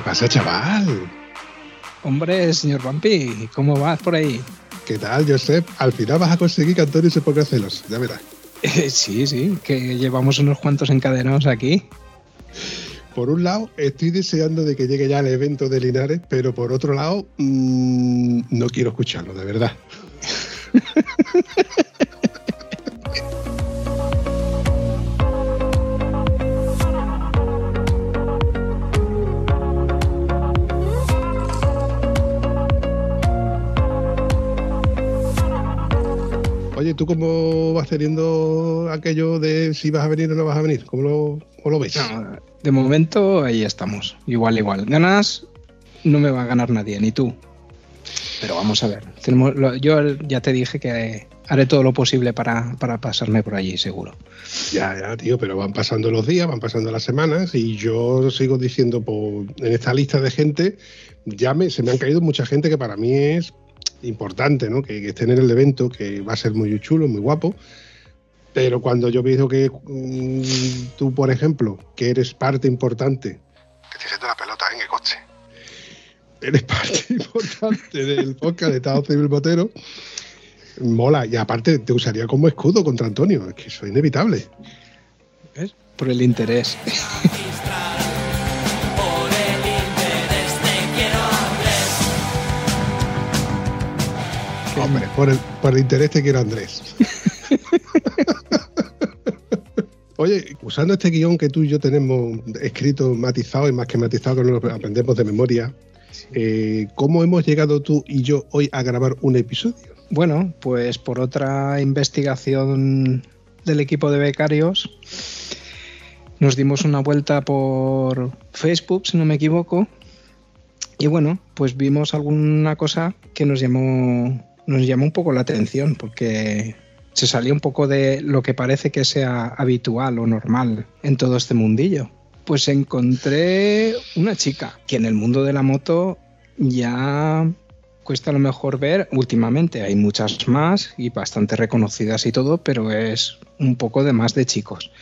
¿Qué pasa, chaval? Hombre, señor Vampi, ¿cómo vas por ahí? ¿Qué tal, Josep? Al final vas a conseguir que Antonio se ponga celos, ya verás. Eh, sí, sí, que llevamos unos cuantos encadenados aquí. Por un lado, estoy deseando de que llegue ya el evento de Linares, pero por otro lado, mmm, no quiero escucharlo, de verdad. Oye, ¿tú cómo vas teniendo aquello de si vas a venir o no vas a venir? ¿Cómo lo, cómo lo ves? No, de momento ahí estamos, igual, igual. Ganas, no me va a ganar nadie, ni tú. Pero vamos a ver. Tenemos, yo ya te dije que haré todo lo posible para, para, pasarme por allí, seguro. Ya, ya, tío, pero van pasando los días, van pasando las semanas y yo sigo diciendo por, en esta lista de gente, ya me, se me han caído mucha gente que para mí es importante, ¿no? Que, que, estén en el evento, que va a ser muy chulo, muy guapo. Pero cuando yo veo que mmm, tú, por ejemplo, que eres parte importante, que estoy haciendo la pelota en el coche, eres parte importante del podcast de Estado Civil Botero, mola. Y aparte te usaría como escudo contra Antonio, es que eso es inevitable. ¿Ves? Por el interés. por el, por el interés te quiero Andrés. Oye, usando este guion que tú y yo tenemos escrito, matizado y más que matizado, que nos lo aprendemos de memoria, eh, ¿cómo hemos llegado tú y yo hoy a grabar un episodio? Bueno, pues por otra investigación del equipo de becarios, nos dimos una vuelta por Facebook, si no me equivoco, y bueno, pues vimos alguna cosa que nos llamó nos llamó un poco la atención porque se salía un poco de lo que parece que sea habitual o normal en todo este mundillo. Pues encontré una chica que en el mundo de la moto ya cuesta a lo mejor ver últimamente. Hay muchas más y bastante reconocidas y todo, pero es un poco de más de chicos.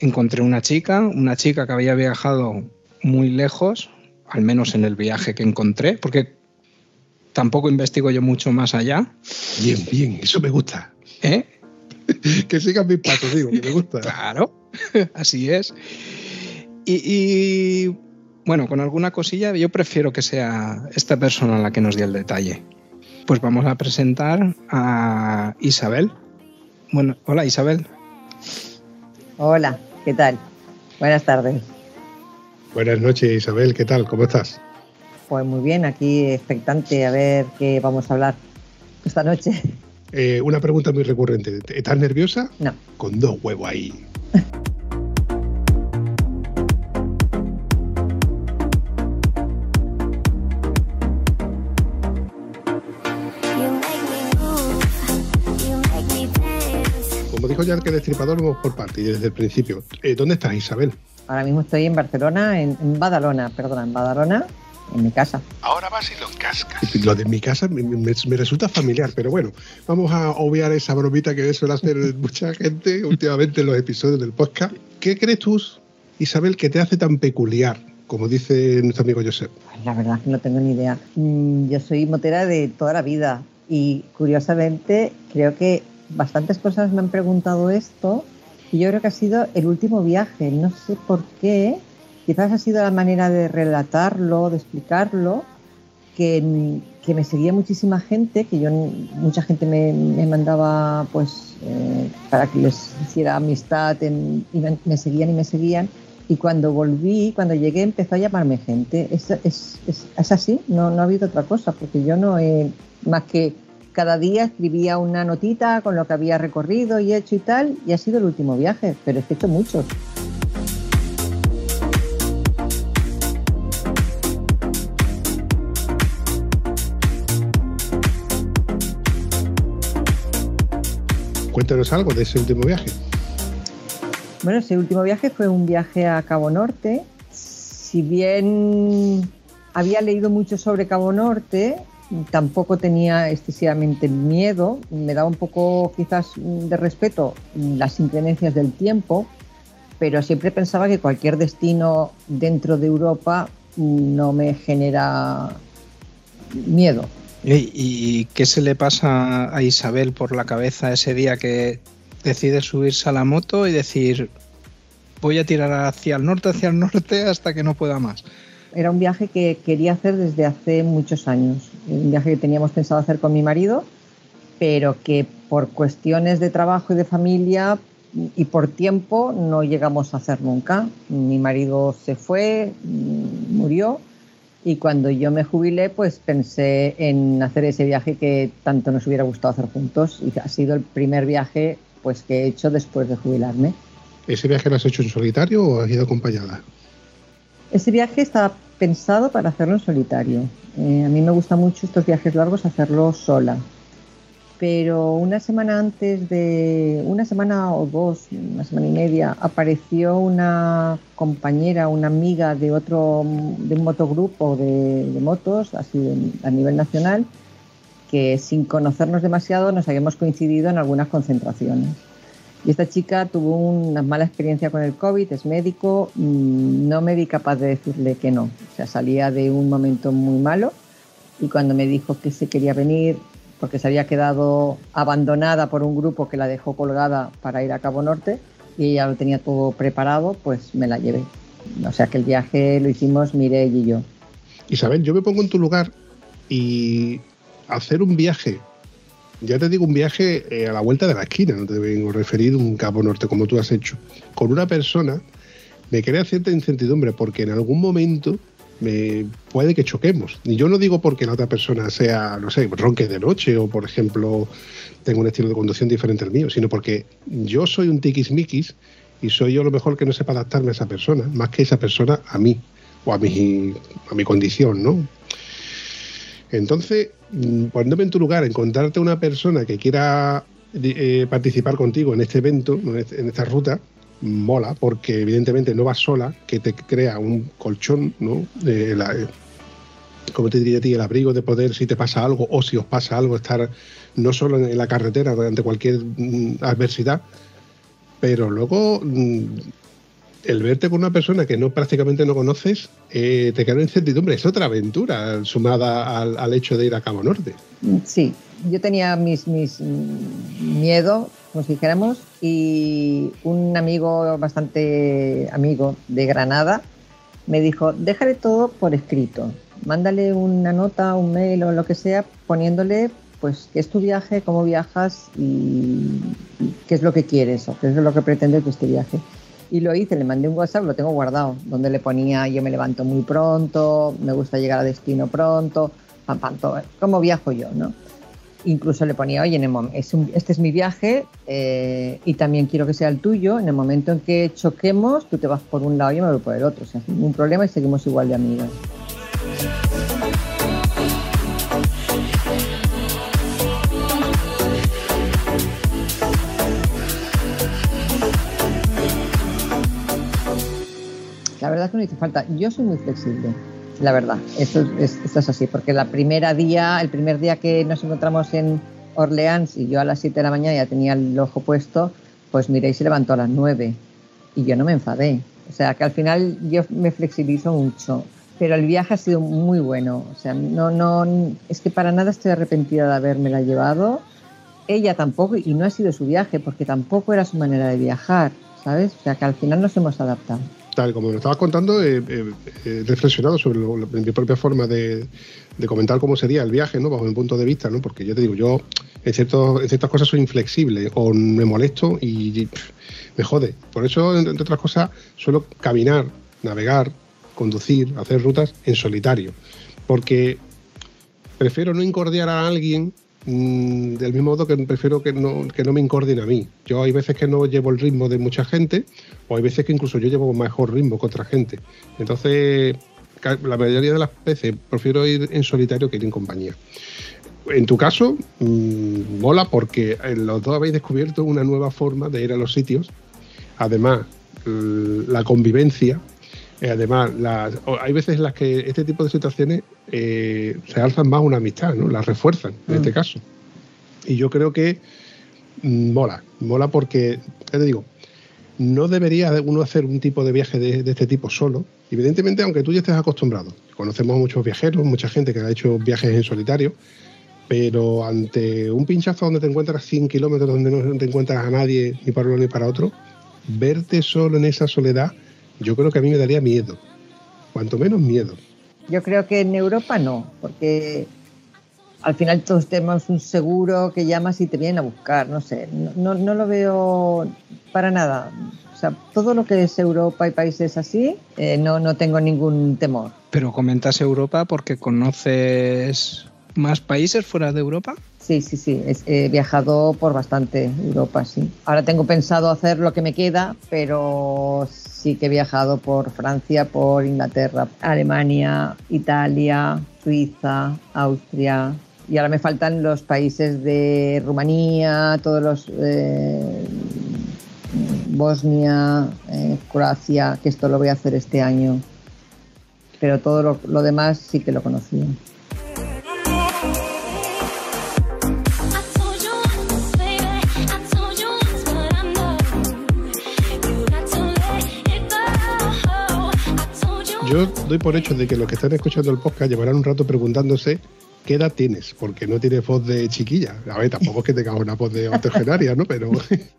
Encontré una chica, una chica que había viajado muy lejos, al menos en el viaje que encontré, porque tampoco investigo yo mucho más allá. Bien, bien, eso me gusta. ¿Eh? que sigan mis pasos, digo, que me gusta. Claro, así es. Y, y, bueno, con alguna cosilla, yo prefiero que sea esta persona la que nos dé el detalle. Pues vamos a presentar a Isabel. Bueno, hola Isabel. Hola, ¿qué tal? Buenas tardes. Buenas noches Isabel, ¿qué tal? ¿Cómo estás? Pues muy bien, aquí expectante a ver qué vamos a hablar esta noche. Eh, una pregunta muy recurrente. ¿Estás nerviosa? No. Con dos huevos ahí. Como dijo ya el que destripador, vamos por parte y desde el principio. Eh, ¿Dónde estás, Isabel? Ahora mismo estoy en Barcelona, en, en Badalona, perdona, en Badalona, en mi casa. Ahora vas y lo cascas. Lo de mi casa me, me, me, resulta familiar, pero bueno, vamos a obviar esa bromita que suele hacer mucha gente últimamente en los episodios del podcast. ¿Qué crees tú, Isabel, que te hace tan peculiar? Como dice nuestro amigo Josep. La verdad que no tengo ni idea. Mm, Yo soy motera de toda la vida y curiosamente creo que bastantes personas me han preguntado esto y yo creo que ha sido el último viaje. No sé por qué, quizás ha sido la manera de relatarlo, de explicarlo, que, que me seguía muchísima gente, que yo mucha gente me, me mandaba pues eh, para que les hiciera amistad en, y me, me, seguían y me seguían. Y cuando volví, cuando llegué, empezó a llamarme gente. Es, es, es, es así, no, no ha habido otra cosa, porque yo no he, más que cada día escribía una notita con lo que había recorrido y hecho y tal, y ha sido el último viaje, pero he hecho muchos. Cuéntanos algo de ese último viaje. Bueno, ese último viaje fue un viaje a Cabo Norte. Si bien había leído mucho sobre Cabo Norte, tampoco tenía excesivamente miedo, me daba un poco quizás de respeto las inclemencias del tiempo, pero siempre pensaba que cualquier destino dentro de Europa no me genera miedo. ¿Y, qué se le pasa a Isabel por la cabeza ese día que decide subirse a la moto y decir voy a tirar hacia el norte, hacia el norte hasta que no pueda más? Era un viaje que quería hacer desde hace muchos años, un viaje que teníamos pensado hacer con mi marido, pero que por cuestiones de trabajo y de familia y por tiempo no llegamos a hacer nunca. Mi marido se fue, murió y cuando yo me jubilé pues pensé en hacer ese viaje que tanto nos hubiera gustado hacer juntos y ha sido el primer viaje pues que he hecho después de jubilarme. ¿Ese viaje lo has hecho en solitario o has ido acompañada? Ese viaje está pensado para hacerlo en solitario. Eh, a mí me gusta mucho estos viajes largos hacerlo sola pero una semana antes de, una semana o dos, una semana y media, apareció una compañera, una amiga de otro, de un motogrupo de, de motos, así a nivel nacional, que sin conocernos demasiado nos habíamos coincidido en algunas concentraciones. Y esta chica tuvo una mala experiencia con el COVID, es médico, mm, no me vi capaz de decirle que no. O sea, salía de un momento muy malo y cuando me dijo que se quería venir, porque se había quedado abandonada por un grupo que la dejó colgada para ir a Cabo Norte y ella lo tenía todo preparado, pues me la llevé. O sea que el viaje lo hicimos Mireille y yo. Isabel, yo me pongo en tu lugar y hacer un viaje, ya te digo un viaje eh, a la vuelta de la esquina, no te vengo a un Cabo Norte como tú has hecho, con una persona me crea cierta incertidumbre porque en algún momento me puede que choquemos. Y yo no digo porque la otra persona sea, no sé, ronque de noche o, por ejemplo, tenga un estilo de conducción diferente al mío, sino porque yo soy un tiquismiquis y soy yo lo mejor que no sepa adaptarme a esa persona, más que esa persona a mí o a mi, a mi condición, ¿no? Entonces, poniéndome en tu lugar, encontrarte una persona que quiera eh, participar contigo en este evento, en esta ruta, mola porque evidentemente no vas sola, que te crea un colchón, ¿no? Como te diría a ti, el abrigo de poder si te pasa algo o si os pasa algo, estar no solo en la carretera ante cualquier mm, adversidad, pero luego mm, el verte con una persona que no prácticamente no conoces eh, te crea incertidumbre. Es otra aventura sumada al, al, hecho de ir a Cabo Norte. Sí, yo tenía mis, mis miedo como si dijéramos, y un amigo bastante amigo de Granada me dijo, déjale todo por escrito, mándale una nota, un mail o lo que sea, poniéndole pues qué es tu viaje, cómo viajas y, qué es lo que quieres o qué es lo que pretendes de este viaje. Y lo hice, le mandé un WhatsApp, lo tengo guardado, donde le ponía yo me levanto muy pronto, me gusta llegar a destino pronto, pam, pam, todo, cómo viajo yo, ¿no? Incluso le ponía, oye, este es mi viaje eh, y también quiero que sea el tuyo. En el momento en que choquemos, tú te vas por un lado y yo me voy por el otro. O sea, ningún problema y seguimos igual de amigas. La verdad es que no hizo falta. Yo soy muy flexible la verdad. Esto es, así, porque la primera día, el primer día que nos encontramos en Orleans y yo a las 7 de la mañana ya tenía el ojo puesto, pues y se levantó a las 9 y yo no me enfadé. O sea, que al final yo me flexibilizo mucho, pero el viaje ha sido muy bueno. O sea, no, no, es que para nada estoy arrepentida de habérmela llevado. Ella tampoco, y no ha sido su viaje, porque tampoco era su manera de viajar, ¿sabes? O sea, que al final nos hemos adaptado tal como me estabas contando, he, reflexionado sobre mi propia forma de, comentar cómo sería el viaje, ¿no? Bajo mi punto de vista, ¿no? Porque yo te digo, yo en ciertas cosas soy inflexible o me molesto y me jode. Por eso, entre otras cosas, suelo caminar, navegar, conducir, hacer rutas en solitario. Porque prefiero no incordiar a alguien Mm, del mismo modo que prefiero que no, que no me incordien a mí. Yo hay veces que no llevo el ritmo de mucha gente, o hay veces que incluso yo llevo mejor ritmo que otra gente. Entonces, la mayoría de las veces prefiero ir en solitario que ir en compañía. en tu caso, mm, mola porque los dos habéis descubierto una nueva forma de ir a los sitios. Además, la convivencia. Eh, además, hay veces en las que este tipo de situaciones eh, se alzan más una amistad, ¿no? La refuerzan, en este mm. caso. Y yo creo que mm, mola, mola porque, ya te digo, no debería uno hacer un tipo de viaje de, este tipo solo. Evidentemente, aunque tú ya estés acostumbrado, conocemos a muchos viajeros, mucha gente que ha hecho viajes en solitario, pero ante un pinchazo donde te encuentras 100 kilómetros, donde no te encuentras a nadie ni para uno ni para otro, verte solo en esa soledad, yo creo que a mí me daría miedo, cuanto menos miedo. Yo creo que en Europa no, porque al final todos tenemos un seguro que llamas y te vienen a buscar, no sé, no, no, lo veo para nada. O sea, todo lo que es Europa y países así, eh, no, no tengo ningún temor. Pero comentas Europa porque conoces más países fuera de Europa. Sí, sí, sí. he viajado por bastante Europa, sí. Ahora tengo pensado hacer lo que me queda, pero sí que he viajado por Francia, por Inglaterra, Alemania, Italia, Suiza, Austria. Y ahora me faltan los países de Rumanía, todos los... Eh, Bosnia, eh, Croacia, que esto lo voy a hacer este año. Pero todo lo, demás sí que lo conocía. Yo doy por hecho de que los que están escuchando el podcast llevarán un rato preguntándose qué edad tienes, porque no tienes voz de chiquilla. A ver, tampoco es que tengas una voz de octogenaria, ¿no? Pero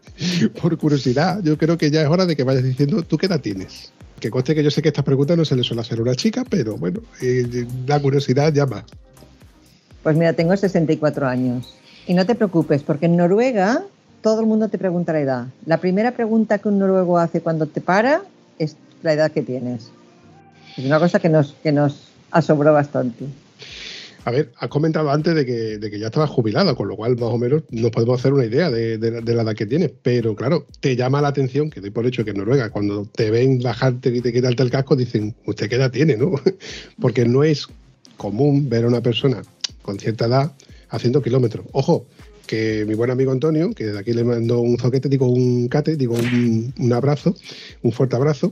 por curiosidad, yo creo que ya es hora de que vayas diciendo tú qué edad tienes. Que conste que yo sé que estas preguntas no se le suele hacer a una chica, pero bueno, eh, la curiosidad llama. Pues mira, tengo 64 años. Y no te preocupes, porque en Noruega todo el mundo te pregunta la edad. La primera pregunta que un noruego hace cuando te para es la edad que tienes. Es una cosa que nos, que nos asombró bastante. A ver, has comentado antes de que, ya estabas jubilada, con lo cual más o menos nos podemos hacer una idea de, la edad que tienes. Pero claro, te llama la atención, que doy por hecho que en Noruega, cuando te ven bajarte y te quitarte el casco, dicen, ¿usted qué edad tiene? ¿no? Porque no es común ver a una persona con cierta edad haciendo kilómetros. Ojo, que mi buen amigo Antonio, que de aquí le mando un zoquete, digo un cate, digo un abrazo, un fuerte abrazo,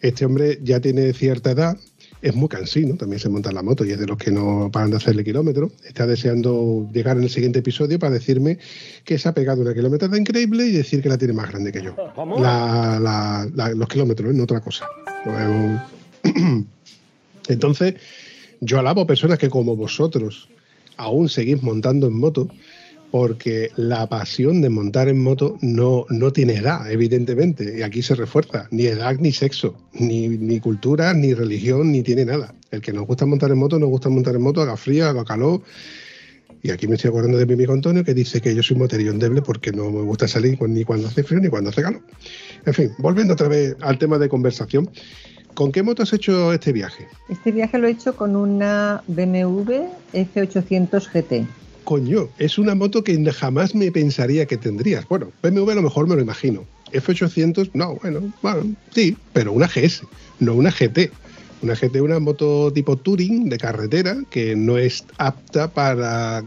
este hombre ya tiene cierta edad, es muy cansino, también se monta en la moto y es de los que no paran de hacerle kilómetros. Está deseando llegar en el siguiente episodio para decirme que se ha pegado una kilometrada increíble y decir que la tiene más grande que yo. los kilómetros, ¿eh? no otra cosa. Entonces, yo alabo a personas que como vosotros aún seguís montando en moto porque la pasión de montar en moto no, no tiene edad, evidentemente, y aquí se refuerza, ni edad ni sexo, ni, ni, cultura, ni religión, ni tiene nada. El que nos gusta montar en moto, nos gusta montar en moto, haga frío, haga calor. Y aquí me estoy acordando de mi amigo Antonio que dice que yo soy moterío endeble porque no me gusta salir ni cuando hace frío ni cuando hace calor. En fin, volviendo otra vez al tema de conversación. ¿Con qué moto has hecho este viaje? Este viaje lo he hecho con una BMW F800 GT coño, es una moto que jamás me pensaría que tendrías. Bueno, BMW a lo mejor me lo imagino. F800, no, bueno, bueno, sí, pero una GS, no una GT. Una GT, una moto tipo Touring de carretera que no es apta para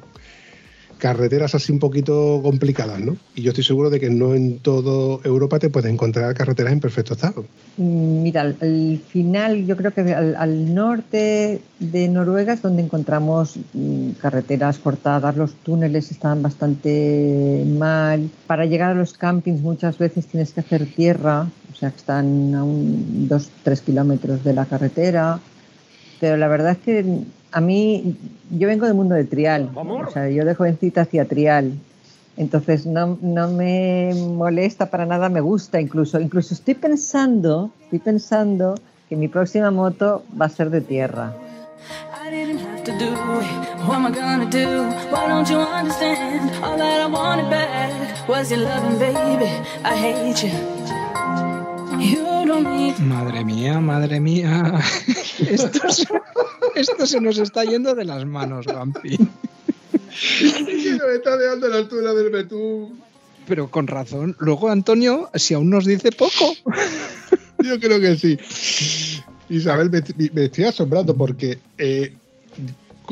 carreteras así un poquito complicadas, ¿no? Y yo estoy seguro de que no en toda Europa te puedes encontrar carreteras en perfecto estado. Mm, mira, al, final yo creo que al, norte de Noruega es donde encontramos mm, carreteras cortadas, los túneles están bastante mal. Para llegar a los campings muchas veces tienes que hacer tierra, o sea que están a un 2-3 kilómetros de la carretera. Pero la verdad es que a mí, yo vengo del mundo de trial, o sea, yo de jovencita hacía trial, entonces no, no, me molesta para nada, me gusta incluso, incluso estoy pensando, estoy pensando que mi próxima moto va a ser de tierra. Madre mía, madre mía. Esto se, nos está yendo de las manos, Vampi. nos está dejando la altura del betún. Pero con razón. Luego, Antonio, si aún nos dice poco. Yo creo que sí. Isabel, me, estoy asombrando porque eh,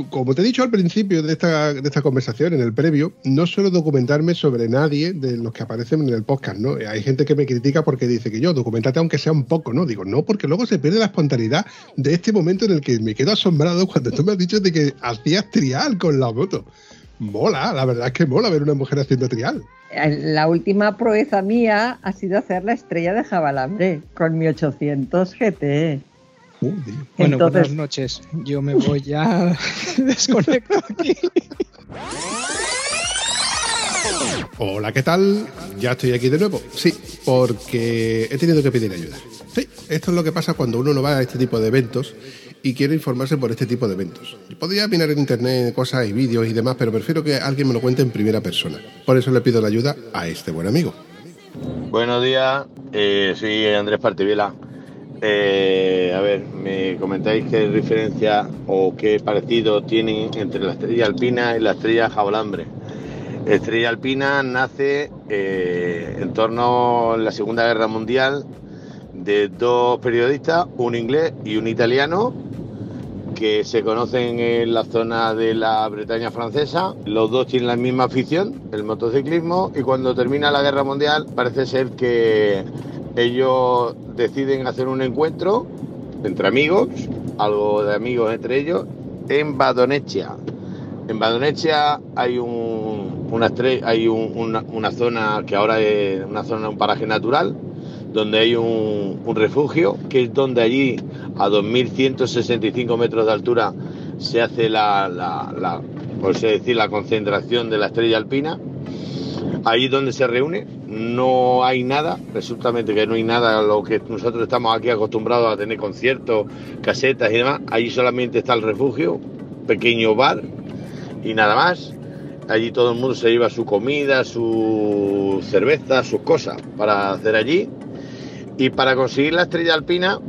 como te he dicho al principio de esta, conversación, en el previo, no suelo documentarme sobre nadie de los que aparecen en el podcast, ¿no? Hay gente que me critica porque dice que yo, documentate aunque sea un poco, ¿no? Digo, no, porque luego se pierde la espontaneidad de este momento en el que me quedo asombrado cuando tú me has dicho de que hacías trial con la moto. Mola, la verdad es que mola ver una mujer haciendo trial. La última proeza mía ha sido hacer la estrella de Jabalambre con mi 800 GT. Bueno, buenas noches. Yo me voy ya. Desconecto aquí. Hola, ¿qué tal? Ya estoy aquí de nuevo. Sí, porque he tenido que pedir ayuda. Sí, esto es lo que pasa cuando uno no va a este tipo de eventos y quiere informarse por este tipo de eventos. Podría mirar en internet cosas y vídeos y demás, pero prefiero que alguien me lo cuente en primera persona. Por eso le pido la ayuda a este buen amigo. Buenos días, eh, soy Andrés Partiviela. Eh, a ver, me comentáis qué diferencia o qué parecido tienen entre la estrella alpina y la estrella jabalambre. Estrella alpina nace eh, en torno a la Segunda Guerra Mundial de dos periodistas, un inglés y un italiano, que se conocen en la zona de la Bretaña francesa. Los dos tienen la misma afición, el motociclismo, y cuando termina la Guerra Mundial parece ser que ellos deciden hacer un encuentro entre amigos, algo de amigos entre ellos, en Badonechia. En Badonechia hay un, una, hay una, zona que ahora es una zona, un paraje natural, donde hay un, refugio, que es donde allí, a 2.165 metros de altura, se hace la, la, por decir, la concentración de la estrella alpina. Allí donde se reúne, no hay nada, resulta que no hay nada, lo que nosotros estamos aquí acostumbrados a tener conciertos, casetas y demás, allí solamente está el refugio, pequeño bar y nada más. Allí todo el mundo se lleva su comida, su cerveza, sus cosas para hacer allí. Y para conseguir la estrella alpina,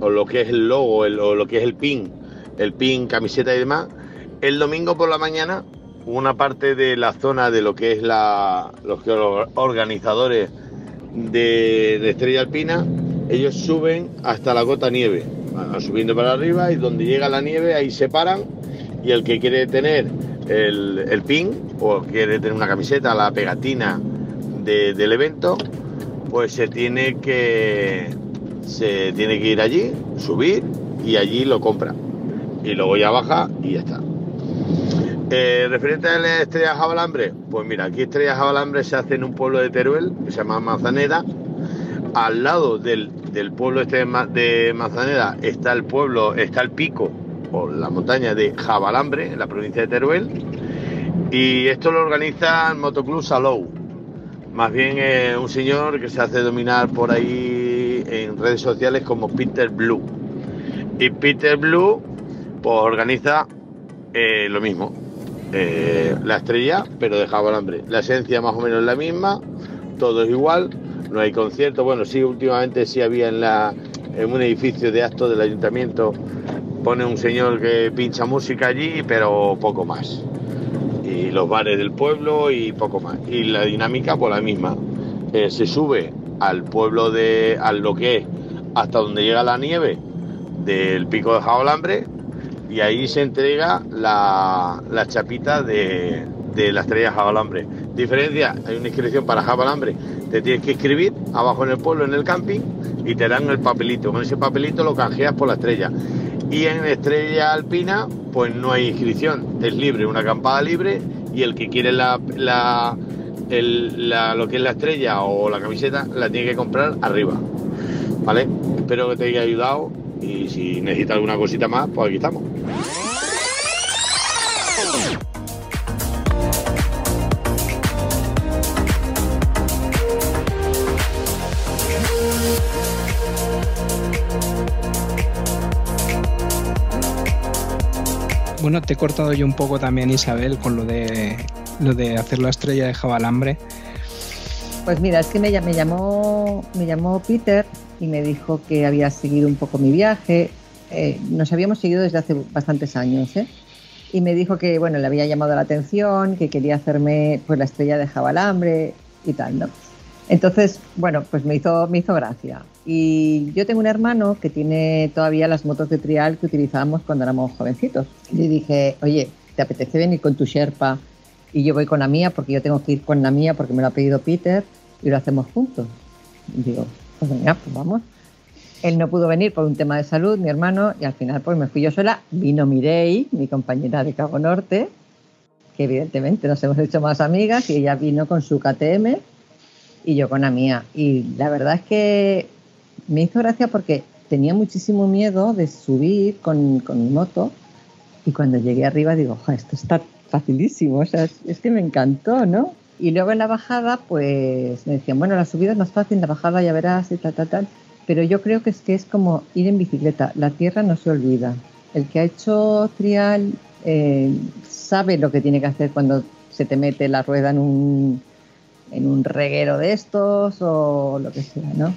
o lo que es el logo, o lo que es el pin, el pin, camiseta y demás, el domingo por la mañana una parte de la zona de lo que es la, los organizadores de, Estrella Alpina, ellos suben hasta la gota nieve, subiendo para arriba y donde llega la nieve ahí se paran y el que quiere tener el, pin o quiere tener una camiseta, la pegatina del evento, pues se tiene que se tiene que ir allí, subir y allí lo compra. Y luego ya baja y ya está. Eh, referente a la estrella jabalambre, pues mira, aquí estrella jabalambre se hace en un pueblo de Teruel que se llama Manzaneda. Al lado del, pueblo este de Manzaneda está el pueblo, está el pico o la montaña de Jabalambre, en la provincia de Teruel. Y esto lo organiza el Motoclub Salou. Más bien eh, un señor que se hace dominar por ahí en redes sociales como Peter Blue. Y Peter Blue pues organiza eh, lo mismo, eh, la estrella, pero de hambre. La esencia más o menos la misma, todo es igual, no hay concierto. Bueno, sí, últimamente sí había en, la, en un edificio de actos del ayuntamiento, pone un señor que pincha música allí, pero poco más. Y los bares del pueblo y poco más. Y la dinámica, pues la misma. Eh, se sube al pueblo de, a lo que es, hasta donde llega la nieve del pico de Jaolambre y ahí se entrega la, chapita de, la estrella jabalambre. Diferencia, hay una inscripción para jabalambre, te tienes que escribir abajo en el pueblo, en el camping, y te dan el papelito. Con ese papelito lo canjeas por la estrella. Y en estrella alpina, pues no hay inscripción, es libre, una acampada libre, y el que quiere la, la, lo que es la estrella o la camiseta, la tiene que comprar arriba. ¿Vale? Espero que te haya ayudado y si necesita alguna cosita más, pues aquí estamos. Bueno, te he cortado yo un poco también, Isabel, con lo de lo de hacer la estrella de jabalambre. Pues mira, es que me, me llamó me llamó Peter y me dijo que había seguido un poco mi viaje. Eh, nos habíamos seguido desde hace bastantes años, ¿eh? Y me dijo que, bueno, le había llamado la atención, que quería hacerme pues la estrella de jabalambre y tal, ¿no? Entonces, bueno, pues me hizo, me hizo gracia. Y yo tengo un hermano que tiene todavía las motos de trial que utilizábamos cuando éramos jovencitos. Y le dije, oye, ¿te apetece venir con tu Sherpa? Y yo voy con la mía porque yo tengo que ir con la mía porque me lo ha pedido Peter y lo hacemos juntos. Y digo, venga, pues vamos. Él no pudo venir por un tema de salud, mi hermano, y al final pues me fui yo sola. Vino Mirei, mi compañera de Cabo Norte, que evidentemente nos hemos hecho más amigas, y ella vino con su KTM y yo con la mía. Y la verdad es que me hizo gracia porque tenía muchísimo miedo de subir con, con mi moto y cuando llegué arriba digo, esto está facilísimo, o sea, es, que me encantó, ¿no? Y luego en la bajada, pues me decían, bueno, la subida es más fácil, la bajada ya verás y tal, tal, tal. Pero yo creo que es que es como ir en bicicleta, la tierra no se olvida. El que ha hecho trial eh, sabe lo que tiene que hacer cuando se te mete la rueda en un, en un reguero de estos o lo que sea, ¿no?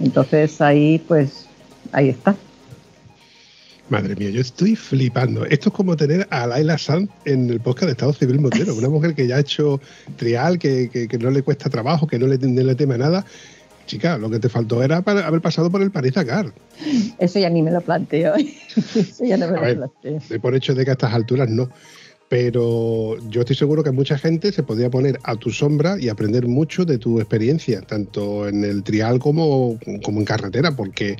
Entonces ahí, pues, ahí está. Madre mía, yo estoy flipando. Esto es como tener a Laila Sanz en el podcast de Estado Civil Motero, una mujer que ya ha hecho trial, que, no le cuesta trabajo, que no le, le teme nada. Chica, lo que te faltó era haber pasado por el París Dakar. Eso ya ni me lo planteo. Eso ya no me lo planteo. Por hecho de que a estas alturas no. Pero yo estoy seguro que mucha gente se podría poner a tu sombra y aprender mucho de tu experiencia, tanto en el trial como, como en carretera, porque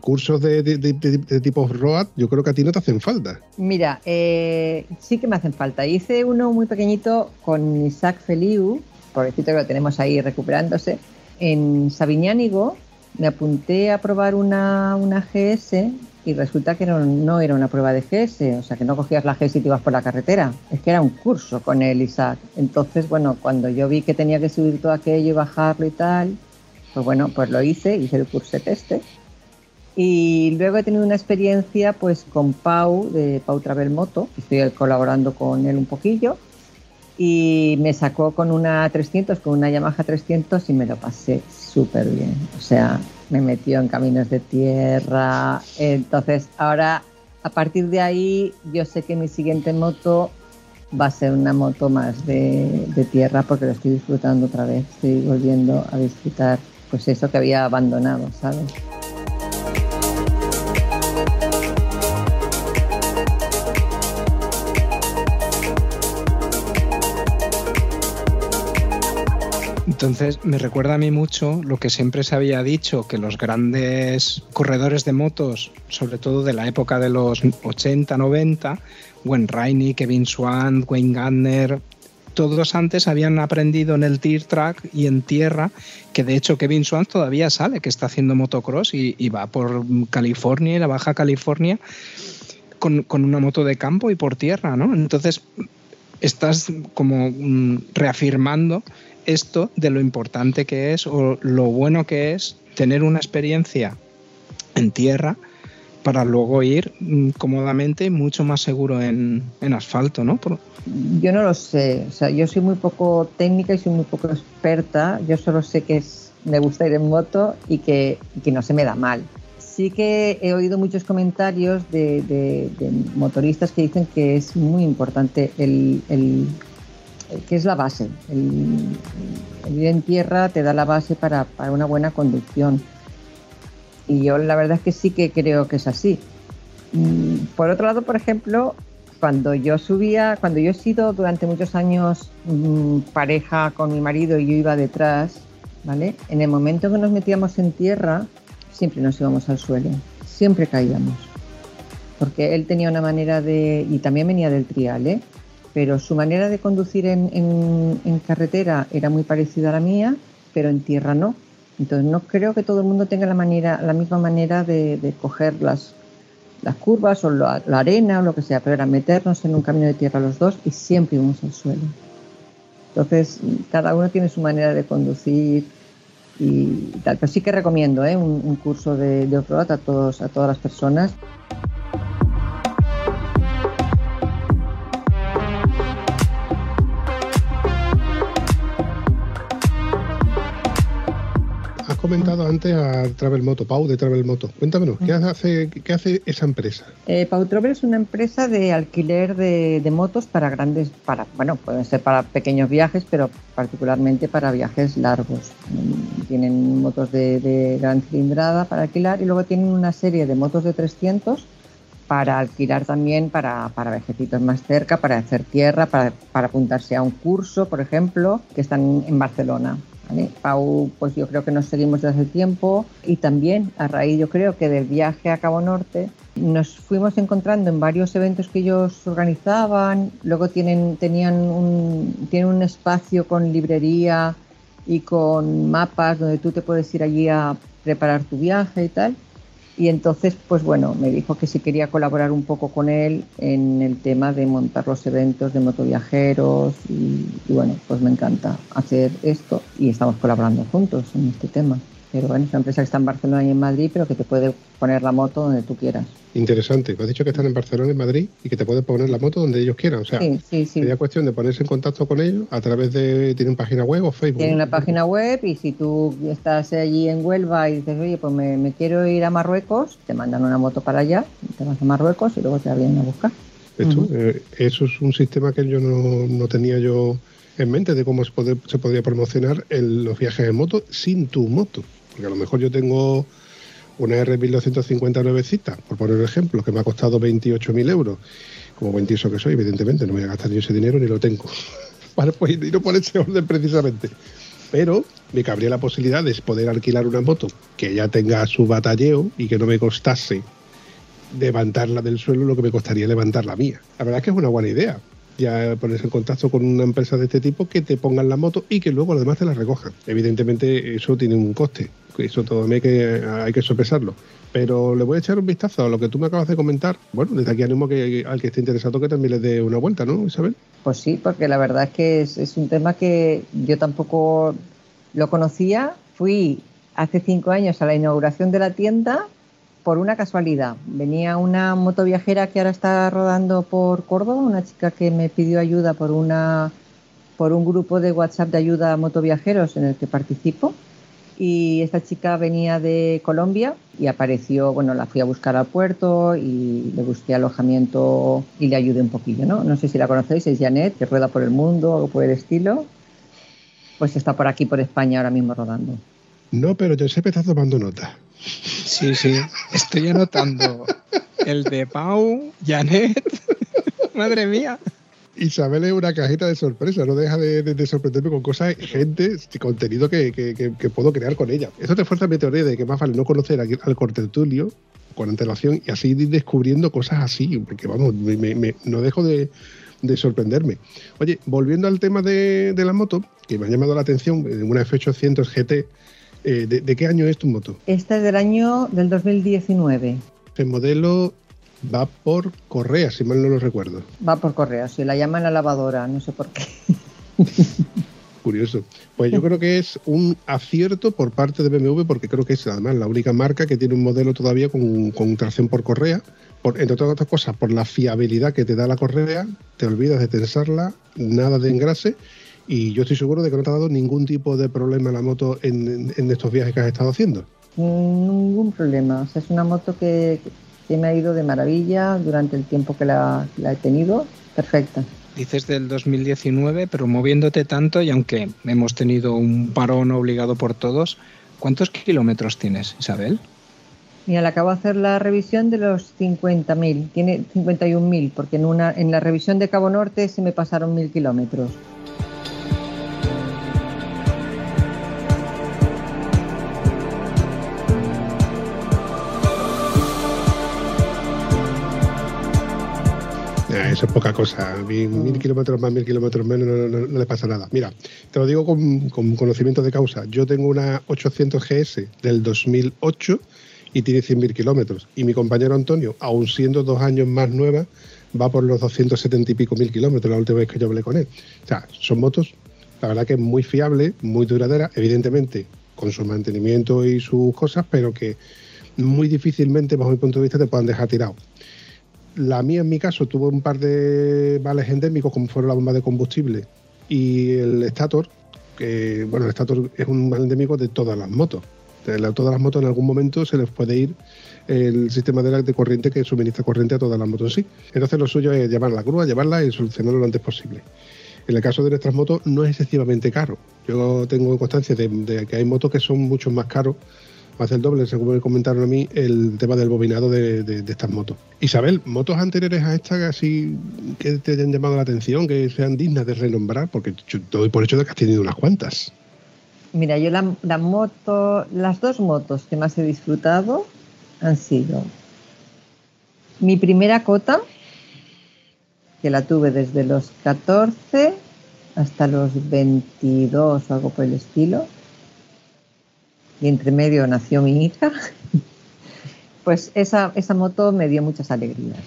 cursos de, tipo ROAD, yo creo que a ti no te hacen falta. Mira, eh, sí que me hacen falta. Hice uno muy pequeñito con Isaac Feliu, pobrecito que lo tenemos ahí recuperándose, en Sabiñánigo. Me apunté a probar una, una GS y resulta que no, era una prueba de GS, o sea que no cogías la GS y te ibas por la carretera, es que era un curso con el Isaac. Entonces, bueno, cuando yo vi que tenía que subir todo aquello y bajarlo y tal, pues bueno, pues lo hice, hice el curso de teste y luego he tenido una experiencia pues con Pau, de Pau Travel Moto, estoy colaborando con él un poquillo, y me sacó con una 300, con una Yamaha 300 y me lo pasé súper bien. O sea, me metió en caminos de tierra. Entonces, ahora, a partir de ahí, yo sé que mi siguiente moto va a ser una moto más de, de tierra porque lo estoy disfrutando otra vez. Estoy volviendo a disfrutar, pues eso que había abandonado, ¿sabes? Entonces me recuerda a mí mucho lo que siempre se había dicho, que los grandes corredores de motos, sobre todo de la época de los 80, 90, Wayne Rainey, Kevin Swan, Wayne Gardner, todos antes habían aprendido en el Tier Track y en tierra, que de hecho Kevin Swan todavía sale, que está haciendo motocross y, va por California y la Baja California con, con, una moto de campo y por tierra, ¿no? Entonces estás como mm, reafirmando esto de lo importante que es o lo bueno que es tener una experiencia en tierra para luego ir mm, cómodamente y mucho más seguro en, asfalto, ¿no? Yo no lo sé, o sea, yo soy muy poco técnica y soy muy poco experta, yo solo sé que es, me gusta ir en moto y que, no se me da mal. Sí que he oído muchos comentarios de, motoristas que dicen que es muy importante el que es la base. El, ir en tierra te da la base para, una buena conducción. Y yo la verdad es que sí que creo que es así. Mm, por otro lado, por ejemplo, cuando yo subía, cuando yo he sido durante muchos años mm, pareja con mi marido y yo iba detrás, ¿vale? En el momento que nos metíamos en tierra, siempre nos íbamos al suelo, siempre caíamos. Porque él tenía una manera de, y también venía del trial, ¿eh? pero su manera de conducir en, carretera era muy parecida a la mía, pero en tierra no. Entonces no creo que todo el mundo tenga la, manera, la misma manera de, coger las, las curvas o la, arena o lo que sea, pero era meternos en un camino de tierra los dos y siempre íbamos al suelo. Entonces cada uno tiene su manera de conducir y tal. Pero sí que recomiendo ¿eh? un, curso de, de off-road a, a todas las personas. Comentado antes a Travel Moto, Pau de Travel Moto. Cuéntanos, ¿qué hace, qué hace esa empresa? Eh, Pau Travel es una empresa de alquiler de, motos para grandes, para bueno, pueden ser para pequeños viajes, pero particularmente para viajes largos. Mm, tienen motos de, gran cilindrada para alquilar y luego tienen una serie de motos de 300 para alquilar también para, para vejecitos más cerca, para hacer tierra, para, para apuntarse a un curso, por ejemplo, que están en Barcelona. Pau, pues yo creo que nos seguimos desde tiempo y también a raíz, yo creo que del viaje a Cabo Norte, nos fuimos encontrando en varios eventos que ellos organizaban. Luego tienen, tenían un, tienen un espacio con librería y con mapas donde tú te puedes ir allí a preparar tu viaje y tal. Y entonces, pues bueno, me dijo que si quería colaborar un poco con él en el tema de montar los eventos de motoviajeros y, y bueno, pues me encanta hacer esto y estamos colaborando juntos en este tema. Pero bueno, es una empresa que está en Barcelona y en Madrid, pero que te puede poner la moto donde tú quieras. Interesante. Has dicho que están en Barcelona y en Madrid y que te pueden poner la moto donde ellos quieran. O sea, sería cuestión de ponerse en contacto con ellos a través de. ¿Tienen página web o Facebook? Tienen una página web y si tú estás allí en Huelva y dices, oye, pues me, quiero ir a Marruecos, te mandan una moto para allá, te vas a Marruecos y luego te vienen a buscar. Eh, eso es un sistema que yo no, no tenía yo en mente de cómo se, se podría promocionar los viajes en moto sin tu moto. Porque a lo mejor yo tengo una R1250 nuevecita, por poner un ejemplo, que me ha costado 28.000 euros. Como buen que soy, evidentemente, no voy a gastar ni ese dinero ni lo tengo. Vale, pues y no por ese orden precisamente. Pero me cabría la posibilidad de poder alquilar una moto que ya tenga su batalleo y que no me costase levantarla del suelo lo que me costaría levantar la mía. La verdad es que es una buena idea, ya ponerse en contacto con una empresa de este tipo que te pongan la moto y que luego además te la recojan. Evidentemente eso tiene un coste, eso todavía hay que, hay que sopesarlo. Pero le voy a echar un vistazo a lo que tú me acabas de comentar. Bueno, desde aquí animo que al que esté interesado que también le dé una vuelta, ¿no, Isabel? Pues sí, porque la verdad es que es, es un tema que yo tampoco lo conocía. Fui hace cinco años a la inauguración de la tienda por una casualidad. Venía una motoviajera que ahora está rodando por Córdoba, una chica que me pidió ayuda por una por un grupo de WhatsApp de ayuda a motoviajeros en el que participo. Y esta chica venía de Colombia y apareció, bueno, la fui a buscar al puerto y le busqué alojamiento y le ayudé un poquillo, ¿no? No sé si la conocéis, es Janet, que rueda por el mundo o por el estilo. Pues está por aquí, por España, ahora mismo rodando. No, pero Giuseppe está tomando nota. Sí, sí, estoy anotando el de Pau, Janet, madre mía. Isabel es una cajita de sorpresa, no deja de, sorprenderme con cosas, gente, contenido que, puedo crear con ella. Eso te fuerza mi teoría de que más vale no conocer al cortertulio con antelación y así ir descubriendo cosas así, porque vamos, no dejo de, sorprenderme. Oye, volviendo al tema de, la moto, que me ha llamado la atención, una F800 GT eh, de, qué año es tu moto? Esta es del año del 2019. El modelo va por correa, si mal no lo recuerdo. Va por correa, si la llaman la lavadora, no sé por qué. Curioso. Pues yo creo que es un acierto por parte de BMW porque creo que es además la única marca que tiene un modelo todavía con, tracción por correa. Por, entre otras cosas, por la fiabilidad que te da la correa, te olvidas de tensarla, nada de engrase y yo estoy seguro de que no te ha dado ningún tipo de problema la moto en, estos viajes que has estado haciendo. Ningún problema. es una moto que, me ha ido de maravilla durante el tiempo que la, he tenido. Perfecta. Dices del 2019, pero moviéndote tanto y aunque hemos tenido un parón obligado por todos, ¿cuántos kilómetros tienes, Isabel? Mira, le acabo de hacer la revisión de los 50.000. Tiene 51.000, porque en, una, en la revisión de Cabo Norte se me pasaron 1.000 kilómetros. Eso es poca cosa. Mil, mm. kilómetros más, mil kilómetros menos, no, le pasa nada. Mira, te lo digo con, conocimiento de causa. Yo tengo una 800 GS del 2008 y tiene 100.000 kilómetros. Y mi compañero Antonio, aún siendo dos años más nueva, va por los 270 y pico mil kilómetros la última vez que yo hablé con él. O sea, son motos, la verdad que es muy fiable, muy duradera, evidentemente con su mantenimiento y sus cosas, pero que muy difícilmente, bajo mi punto de vista, te puedan dejar tirado. La mía, en mi caso, tuvo un par de vales endémicos, como fueron la bomba de combustible y el estator, que, bueno, el estator es un mal endémico de todas las motos. A todas las motos en algún momento se les puede ir el sistema de, de corriente que suministra corriente a todas las motos en sí. Entonces lo suyo es llevar la grúa, llevarla y solucionarlo lo antes posible. En el caso de nuestras motos no es excesivamente caro. Yo tengo constancia de, que hay motos que son mucho más caros, más del doble, según me comentaron a mí, el tema del bobinado de, estas motos. Isabel, ¿motos anteriores a esta así que te hayan llamado la atención, que sean dignas de renombrar? Porque yo doy por hecho de que has tenido unas cuantas. Mira, yo la moto, las dos motos que más he disfrutado han sido mi primera cota, que la tuve desde los 14 hasta los 22 o algo por el estilo, y entre medio nació mi hija, pues esa, esa moto me dio muchas alegrías.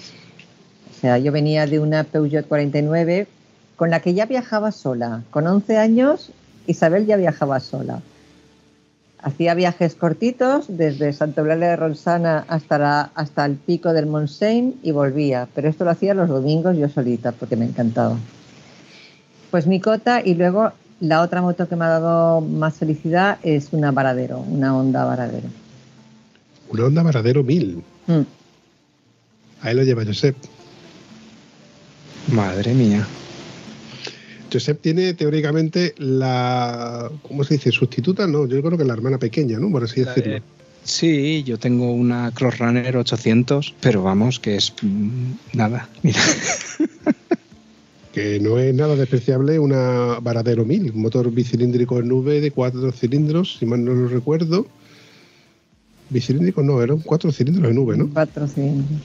O sea, yo venía de una Peugeot 49 con la que ya viajaba sola. Con 11 años, Isabel ya viajaba sola. Hacía viajes cortitos desde Santa Eulalia de Ronsana hasta, hasta el pico del Montseny y volvía, pero esto lo hacía los domingos yo solita porque me encantaba. Pues mi cota y luego la otra moto que me ha dado más felicidad es una Varadero, una Honda Varadero. Una Honda Varadero 1000. Mm. Ahí lo lleva Josep. Madre mía. Josep tiene teóricamente la, ¿cómo se dice? Sustituta, no, yo creo que la hermana pequeña, ¿no? Por así decirlo. Sí, yo tengo una Crossrunner 800, pero vamos, que es mm, nada, mira. que no es nada despreciable una Varadero 1000, un motor bicilíndrico en nube de cuatro cilindros, si mal no lo recuerdo. Bicilíndrico no, eran cuatro cilindros en nube, ¿no? Cuatro cilindros.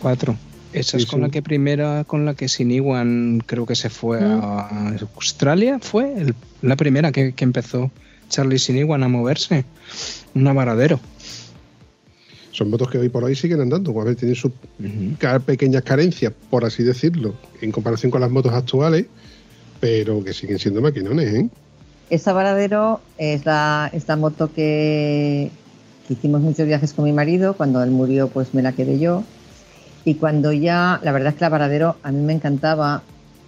Cuatro. Esa es con la que primera, con la que Siniwan creo que se fue a Australia, fue la primera que, empezó Charlie Siniwan a moverse. Un varadero. Son motos que hoy por hoy siguen andando, a ver, tienen sus pequeñas carencias, por así decirlo, en comparación con las motos actuales, pero que siguen siendo maquinones, ¿eh? Esa varadero es la, esta moto que, que hicimos muchos viajes con mi marido, cuando él murió pues me la quedé yo. Y cuando ya, la verdad es que la Varadero a mí me encantaba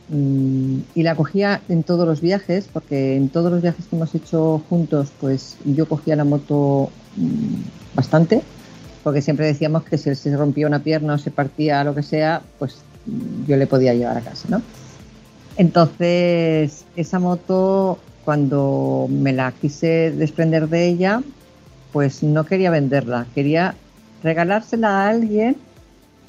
mm, y la cogía en todos los viajes, porque en todos los viajes que hemos hecho juntos, pues yo cogía la moto mm, bastante, porque siempre decíamos que si se rompía una pierna o se partía lo que sea, pues yo le podía llevar a casa, ¿no? Entonces, esa moto, cuando me la quise desprender de ella, pues no quería venderla, quería regalársela a alguien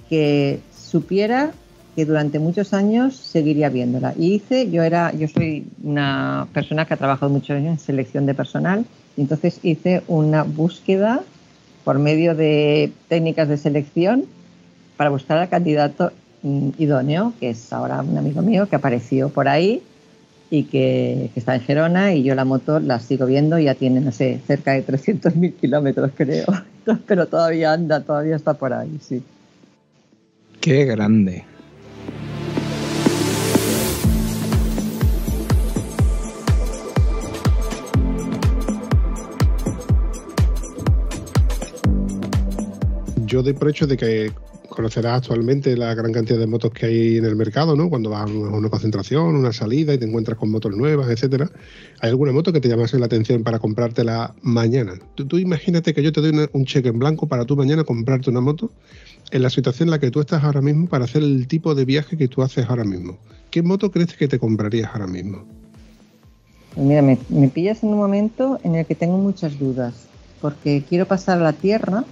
que supiera que durante muchos años seguiría viéndola. Y hice, yo era, yo soy una persona que ha trabajado mucho en selección de personal, y entonces hice una búsqueda por medio de técnicas de selección para buscar al candidato mm, idóneo, que es ahora un amigo mío que apareció por ahí y que, está en Gerona y yo la moto la sigo viendo, ya tiene, no sé, cerca de 300.000 kilómetros creo, pero todavía anda, todavía está por ahí, sí. Qué grande. Yo doy por hecho de que conocerás actualmente la gran cantidad de motos que hay en el mercado, ¿no? Cuando vas a una concentración, una salida y te encuentras con motos nuevas, etcétera. ¿Hay alguna moto que te llamase la atención para comprártela mañana? Tú, imagínate que yo te doy un cheque en blanco para tú mañana comprarte una moto en la situación en la que tú estás ahora mismo para hacer el tipo de viaje que tú haces ahora mismo. ¿Qué moto crees que te comprarías ahora mismo? Pues mira, me, me pillas en un momento en el que tengo muchas dudas, porque quiero pasar a la Tierra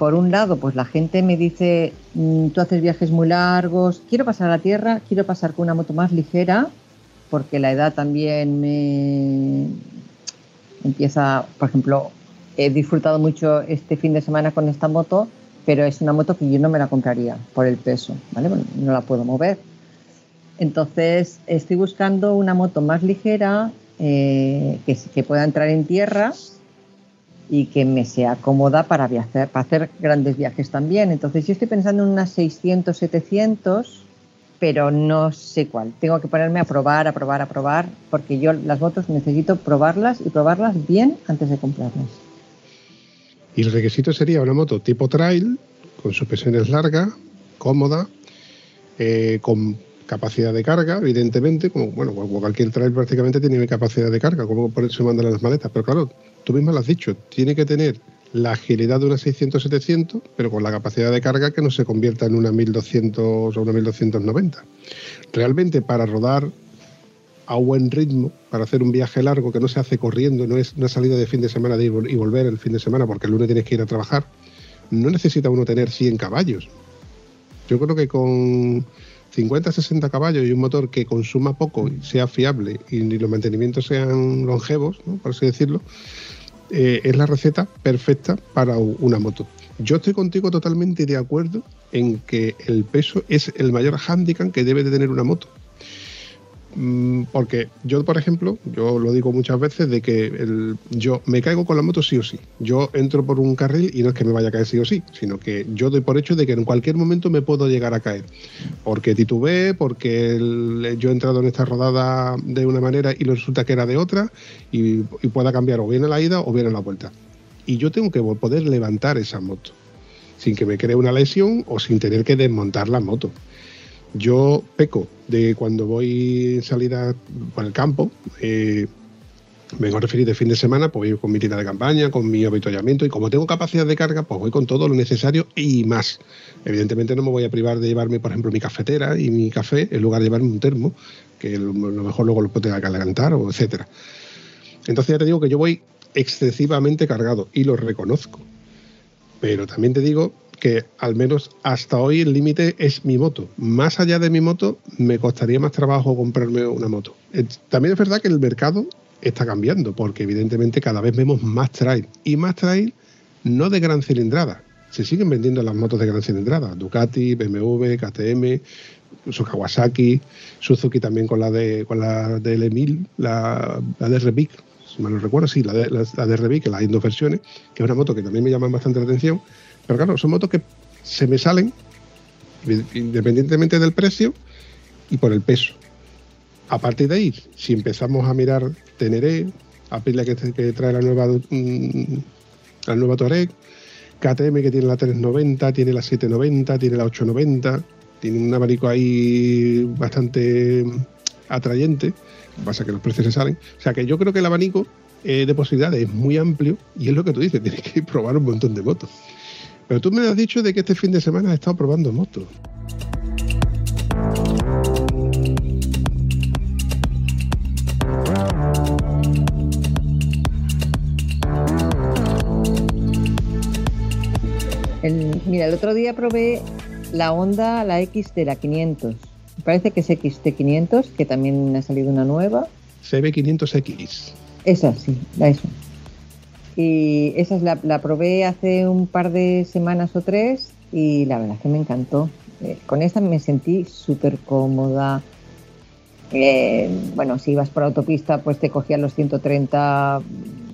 por un lado, pues la gente me dice, mm, tú haces viajes muy largos, quiero pasar a la Tierra, quiero pasar con una moto más ligera, porque la edad también me empieza, por ejemplo, he disfrutado mucho este fin de semana con esta moto, pero es una moto que yo no me la compraría por el peso, ¿vale? no la puedo mover. Entonces, estoy buscando una moto más ligera eh, que, que pueda entrar en tierra y que me sea cómoda para viajar, para hacer grandes viajes también. Entonces yo estoy pensando en unas 600, 700, pero no sé cuál. Tengo que ponerme a probar, a probar, a probar, porque yo las motos necesito probarlas y probarlas bien antes de comprarlas. Y el requisito sería una moto tipo trail, con suspensiones largas, cómoda, eh, con capacidad de carga, evidentemente, como bueno, cualquier trail prácticamente tiene capacidad de carga, como por eso mandan las maletas, pero claro, tú mismo lo has dicho, tiene que tener la agilidad de una 600-700, pero con la capacidad de carga que no se convierta en una 1200 o una 1290. Realmente para rodar a buen ritmo, para hacer un viaje largo que no se hace corriendo, no es una salida de fin de semana de ir y volver el fin de semana porque el lunes tienes que ir a trabajar, no necesita uno tener 100 caballos. Yo creo que con 50, 60 caballos y un motor que consuma poco, sea fiable y los mantenimientos sean longevos, por así decirlo, eh, es la receta perfecta para una moto. Yo estoy contigo totalmente de acuerdo en que el peso es el mayor hándicap que debe de tener una moto. Mm, porque yo, por ejemplo, yo lo digo muchas veces de que el, yo me caigo con la moto sí o sí. Yo entro por un carril y no es que me vaya a caer sí o sí, sino que yo doy por hecho de que en cualquier momento me puedo llegar a caer. Porque titubeé, porque yo he entrado en esta rodada de una manera y resulta que era de otra y, y pueda cambiar o bien a la ida o bien a la vuelta. Y yo tengo que poder levantar esa moto sin que me cree una lesión o sin tener que desmontar la moto. Yo peco de cuando voy en salida por el campo, eh, vengo a referir de fin de semana, pues voy con mi tienda de campaña, con mi avituallamiento y como tengo capacidad de carga, pues voy con todo lo necesario y más. Evidentemente no me voy a privar de llevarme, por ejemplo, mi cafetera y mi café en lugar de llevarme un termo, que lo mejor luego lo puedo calentar o etcétera. Entonces ya te digo que yo voy excesivamente cargado y lo reconozco. Pero también te digo que al menos hasta hoy el límite es mi moto. Más allá de mi moto, me costaría más trabajo comprarme una moto. Eh, también es verdad que el mercado está cambiando, porque evidentemente cada vez vemos más trail. Y más trail no de gran cilindrada. Se siguen vendiendo las motos de gran cilindrada. Ducati, BMW, KTM, incluso Kawasaki, Suzuki también con la de con la del Emil, la, la de Revic, si mal no recuerdo, sí, la de, la, la de Revic, que hay dos versiones, que es una moto que también me llama bastante la atención pero claro, son motos que se me salen independientemente del precio y por el peso. A partir de ahí, si empezamos a mirar Teneré, Aprilia que, que trae la nueva mm, la nueva Touareg, KTM que tiene la 390, tiene la 790, tiene la 890, tiene un abanico ahí bastante atrayente, pasa que los precios se salen. O sea que yo creo que el abanico eh, de posibilidades es muy amplio y es lo que tú dices, tienes que probar un montón de motos. Pero tú me has dicho de que este fin de semana has estado probando motos. mira, el otro día probé la Honda, la X de la 500. Me parece que es XT500, que también ha salido una nueva. CB500X. Esa, sí, la eso. Y esa es la, probé hace un par de semanas o tres y la verdad es que me encantó. Eh, con esta me sentí súper cómoda. Eh, bueno, si ibas por autopista, pues te cogías los 130,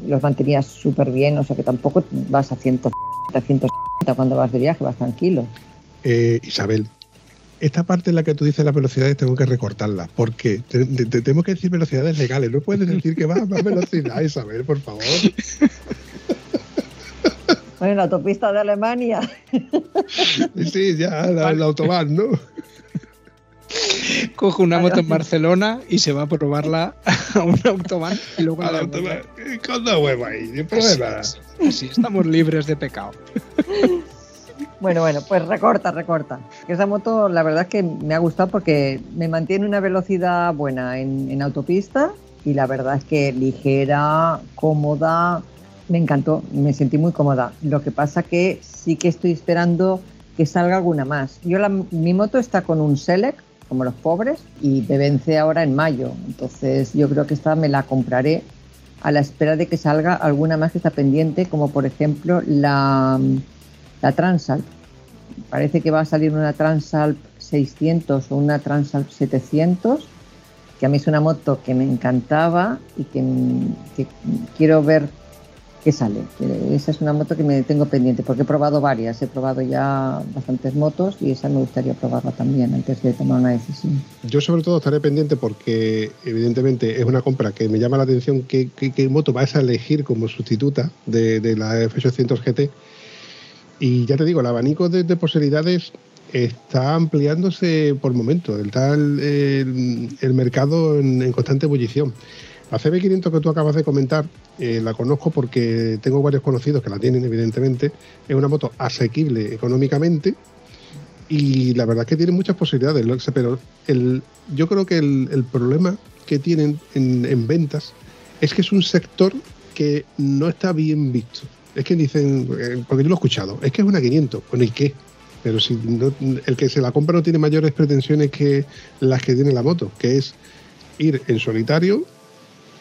los mantenías súper bien, o sea que tampoco vas a 150, 160 cuando vas de viaje, vas tranquilo. Eh, Isabel, esta parte en la que tú dices las velocidades tengo que recortarla, porque te, te, tenemos que decir velocidades legales, no puedes decir que va a más velocidad, Isabel, por favor. Bueno, la autopista de Alemania. Sí, ya, la, la autobahn, ¿no? Coge una moto en Barcelona y se va a probarla a un autobahn y luego a la autobahn. Con dos huevos ahí, sin problema. Sí, sí, sí, estamos libres de pecado. Bueno, bueno, pues recorta, recorta. Esa moto la verdad es que me ha gustado porque me mantiene una velocidad buena en, autopista y la verdad es que ligera, cómoda, me encantó, me sentí muy cómoda. Lo que pasa que sí que estoy esperando que salga alguna más. Yo la, mi moto está con un Select, como los pobres, y me vence ahora en mayo. Entonces yo creo que esta me la compraré a la espera de que salga alguna más que está pendiente, como por ejemplo la, la Transalp. Parece que va a salir una Transalp 600 o una Transalp 700, que a mí es una moto que me encantaba y que, quiero ver que sale. Esa es una moto que me tengo pendiente porque he probado varias, he probado ya bastantes motos y esa me gustaría probarla también antes de tomar una decisión. Yo sobre todo estaré pendiente porque evidentemente es una compra que me llama la atención qué, qué, qué moto vas a elegir como sustituta de, de la F800 GT. Y ya te digo, el abanico de, de posibilidades está ampliándose por momentos, está el, el, mercado en, constante ebullición. La CB500 que tú acabas de comentar, eh, la conozco porque tengo varios conocidos que la tienen, evidentemente. Es una moto asequible económicamente y la verdad es que tiene muchas posibilidades. Pero el, yo creo que el, problema que tienen en, en ventas es que es un sector que no está bien visto. Es que dicen, eh, porque yo lo he escuchado, es que es una 500. Bueno, ¿y qué? Pero si el que se la compra no tiene mayores pretensiones que las que tiene la moto, que es ir en solitario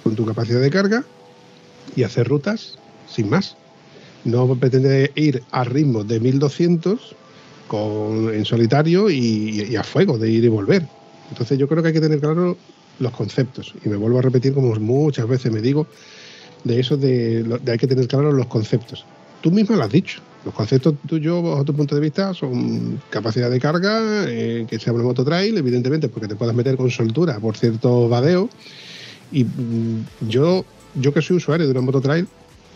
con tu capacidad de carga y hacer rutas sin más. No pretende ir a ritmo de 1200 con, en solitario y, a fuego, de ir y volver. Entonces yo creo que hay que tener claro los conceptos. Y me vuelvo a repetir como muchas veces me digo, de eso de, de hay que tener claro los conceptos. Tú misma lo has dicho. Los conceptos tuyos, bajo tu punto de vista, son capacidad de carga, eh, que sea una moto trail, evidentemente, porque te puedas meter con soltura por cierto vadeo. Y mm, yo, yo que soy usuario de una moto trail,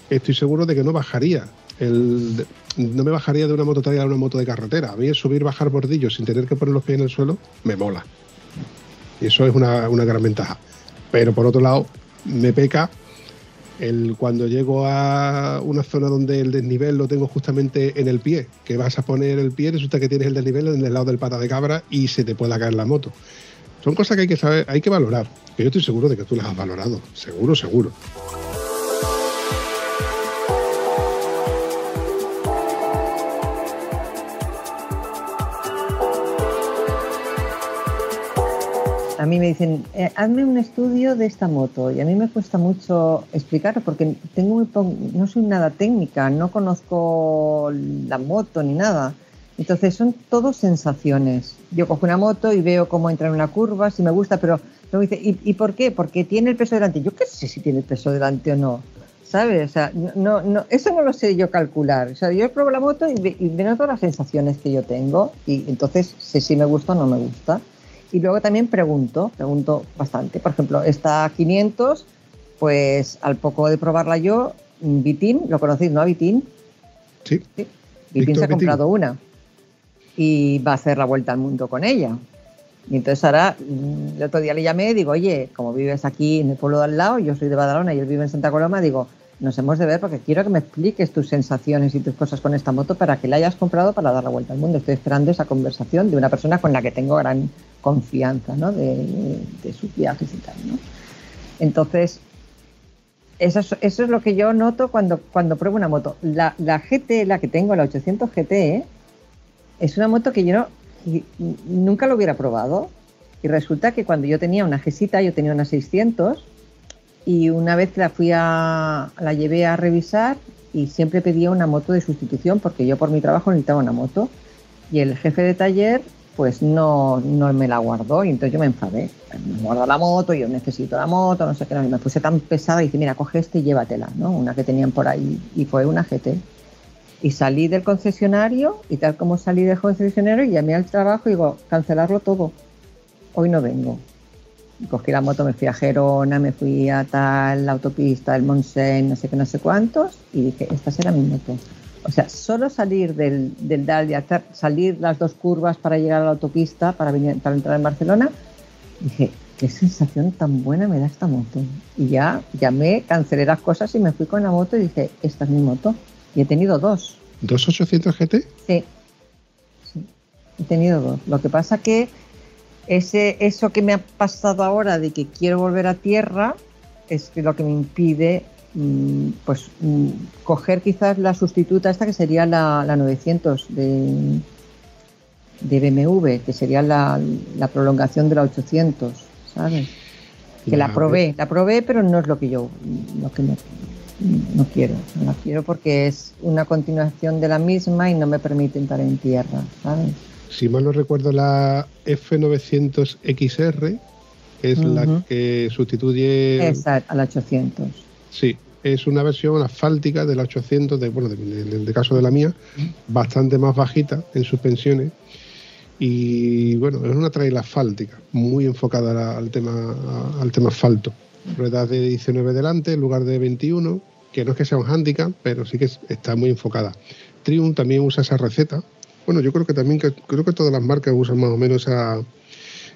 estoy seguro de que no bajaría. El, no me bajaría de una moto trail a una moto de carretera. A mí subir, bajar bordillos sin tener que poner los pies en el suelo, me mola. Y eso es una, una gran ventaja. Pero por otro lado, me peca el, cuando llego a una zona donde el desnivel lo tengo justamente en el pie, que vas a poner el pie, resulta que tienes el desnivel en el lado del pata de cabra y se te pueda caer la moto. Son cosas que hay que saber, hay que valorar. Que yo estoy seguro de que tú las has valorado. Seguro, seguro. A mí me dicen, eh, hazme un estudio de esta moto y a mí me cuesta mucho explicarlo porque tengo no soy nada técnica, no conozco la moto ni nada. Entonces son todo sensaciones. Yo cojo una moto y veo cómo entra en una curva, si me gusta, pero luego dice, ¿y, por qué? Porque tiene el peso delante. Yo qué sé si tiene el peso delante o no. ¿Sabes? O sea, no, no, eso no lo sé yo calcular. O sea, yo pruebo la moto y, y veo todas las sensaciones que yo tengo y entonces sé si me gusta o no me gusta. Y luego también pregunto, pregunto bastante. Por ejemplo, esta 500, pues al poco de probarla yo, Vitín, ¿lo conocéis, no? Vitín. Sí. sí. Vitín se ha comprado una y va a hacer la vuelta al mundo con ella. Y entonces ahora, mm, el otro día le llamé y digo, oye, como vives aquí en el pueblo de al lado, yo soy de Badalona y él vive en Santa Coloma, digo, nos hemos de ver porque quiero que me expliques tus sensaciones y tus cosas con esta moto para que la hayas comprado para dar la vuelta al mundo. Estoy esperando esa conversación de una persona con la que tengo gran confianza ¿no? de, sus viajes y tal. ¿no? Entonces, eso es, eso es, lo que yo noto cuando, cuando pruebo una moto. La, la GT, la que tengo, la 800 GT, es una moto que yo no, nunca lo hubiera probado. Y resulta que cuando yo tenía una Gesita, yo tenía una 600 y una vez la fui a, la llevé a revisar y siempre pedía una moto de sustitución porque yo por mi trabajo necesitaba una moto y el jefe de taller pues no, no me la guardó y entonces yo me enfadé. Me guardo la moto, yo necesito la moto, no sé qué, y me puse tan pesada y dije, mira, coge este y llévatela, ¿no? Una que tenían por ahí y fue una GT. Y salí del concesionario y tal como salí del concesionario y llamé al trabajo y digo, cancelarlo todo. Hoy no vengo cogí la moto, me fui a Gerona, me fui a tal autopista, el Monsen, no sé qué, no sé cuántos, y dije, esta será mi moto. O sea, solo salir del, del y hacer, salir las dos curvas para llegar a la autopista, para, venir, para entrar en Barcelona, dije, qué sensación tan buena me da esta moto. Y ya llamé, cancelé las cosas y me fui con la moto y dije, esta es mi moto. Y he tenido dos. ¿Dos 800 GT? Sí. sí. He tenido dos. Lo que pasa que ese, eso que me ha pasado ahora de que quiero volver a tierra es lo que me impide pues mm, coger quizás la sustituta esta que sería la, 900 de, de BMW, que sería la, prolongación de la 800, ¿sabes? Que la probé, la probé, pero no es lo que yo lo que no quiero. No la quiero porque es una continuación de la misma y no me permite entrar en tierra, ¿sabes? si mal no recuerdo, la F900XR, que es la que sustituye. Exacto, a la 800. Sí, es una versión asfáltica de la 800, de, bueno, en el caso de la mía, bastante más bajita en suspensiones. Y bueno, es una trail asfáltica, muy enfocada al tema, al tema asfalto. Ruedas de 19 delante en lugar de 21, que no es que sea un handicap, pero sí que está muy enfocada. Triumph también usa esa receta Bueno, yo creo que también creo que todas las marcas usan más o menos esa,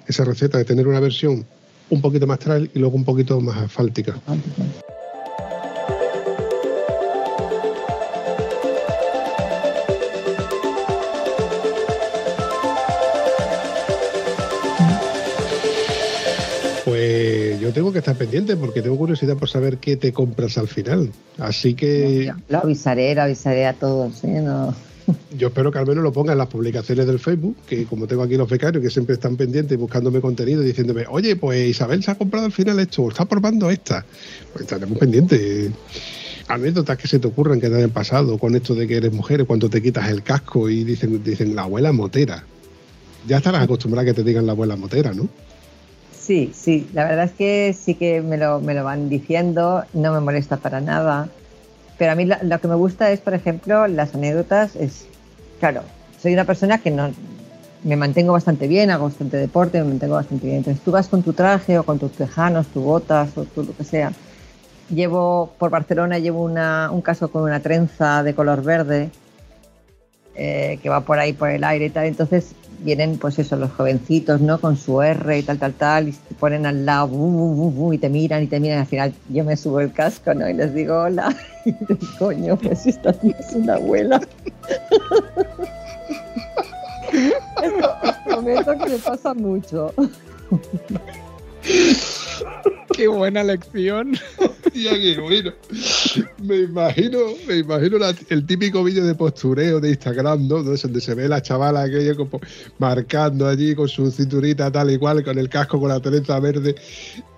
esa receta de tener una versión un poquito más trail y luego un poquito más asfáltica. Yo tengo que estar pendiente porque tengo curiosidad por saber qué te compras al final. Así que. Lo avisaré, lo avisaré a todos. ¿eh? No. Yo espero que al menos lo ponga en las publicaciones del Facebook, que como tengo aquí los becarios que siempre están pendientes buscándome contenido y diciéndome, oye, pues Isabel se ha comprado al final esto, o está probando esta. Pues estaremos pendientes. Anécdotas que se te ocurran que te hayan pasado con esto de que eres mujer, cuando te quitas el casco y dicen, dicen la abuela motera. Ya estarás acostumbrada a que te digan la abuela motera, ¿no? Sí, sí, la verdad es que sí que me lo, me lo van diciendo, no me molesta para nada. Pero a mí lo, que me gusta es, por ejemplo, las anécdotas. Es, claro, soy una persona que no me mantengo bastante bien, hago bastante deporte, me mantengo bastante bien. Entonces tú vas con tu traje o con tus tejanos, tus botas o tu, lo que sea. Llevo por Barcelona llevo una, un casco con una trenza de color verde eh, que va por ahí por el aire y tal. Entonces vienen, pues eso, los jovencitos, ¿no? Con su R y tal, tal, tal, y te ponen al lado, y te miran y te miran. Al final yo me subo el casco, ¿no? Y les digo hola. Y digo, coño, pues esta tía es una abuela. Prometo que me pasa mucho. Qué buena lección. Aquí, bueno, me imagino, me imagino la, el típico vídeo de postureo de Instagram, ¿no? Donde se ve la chavala aquella como marcando allí con su cinturita tal y cual, con el casco con la trenza verde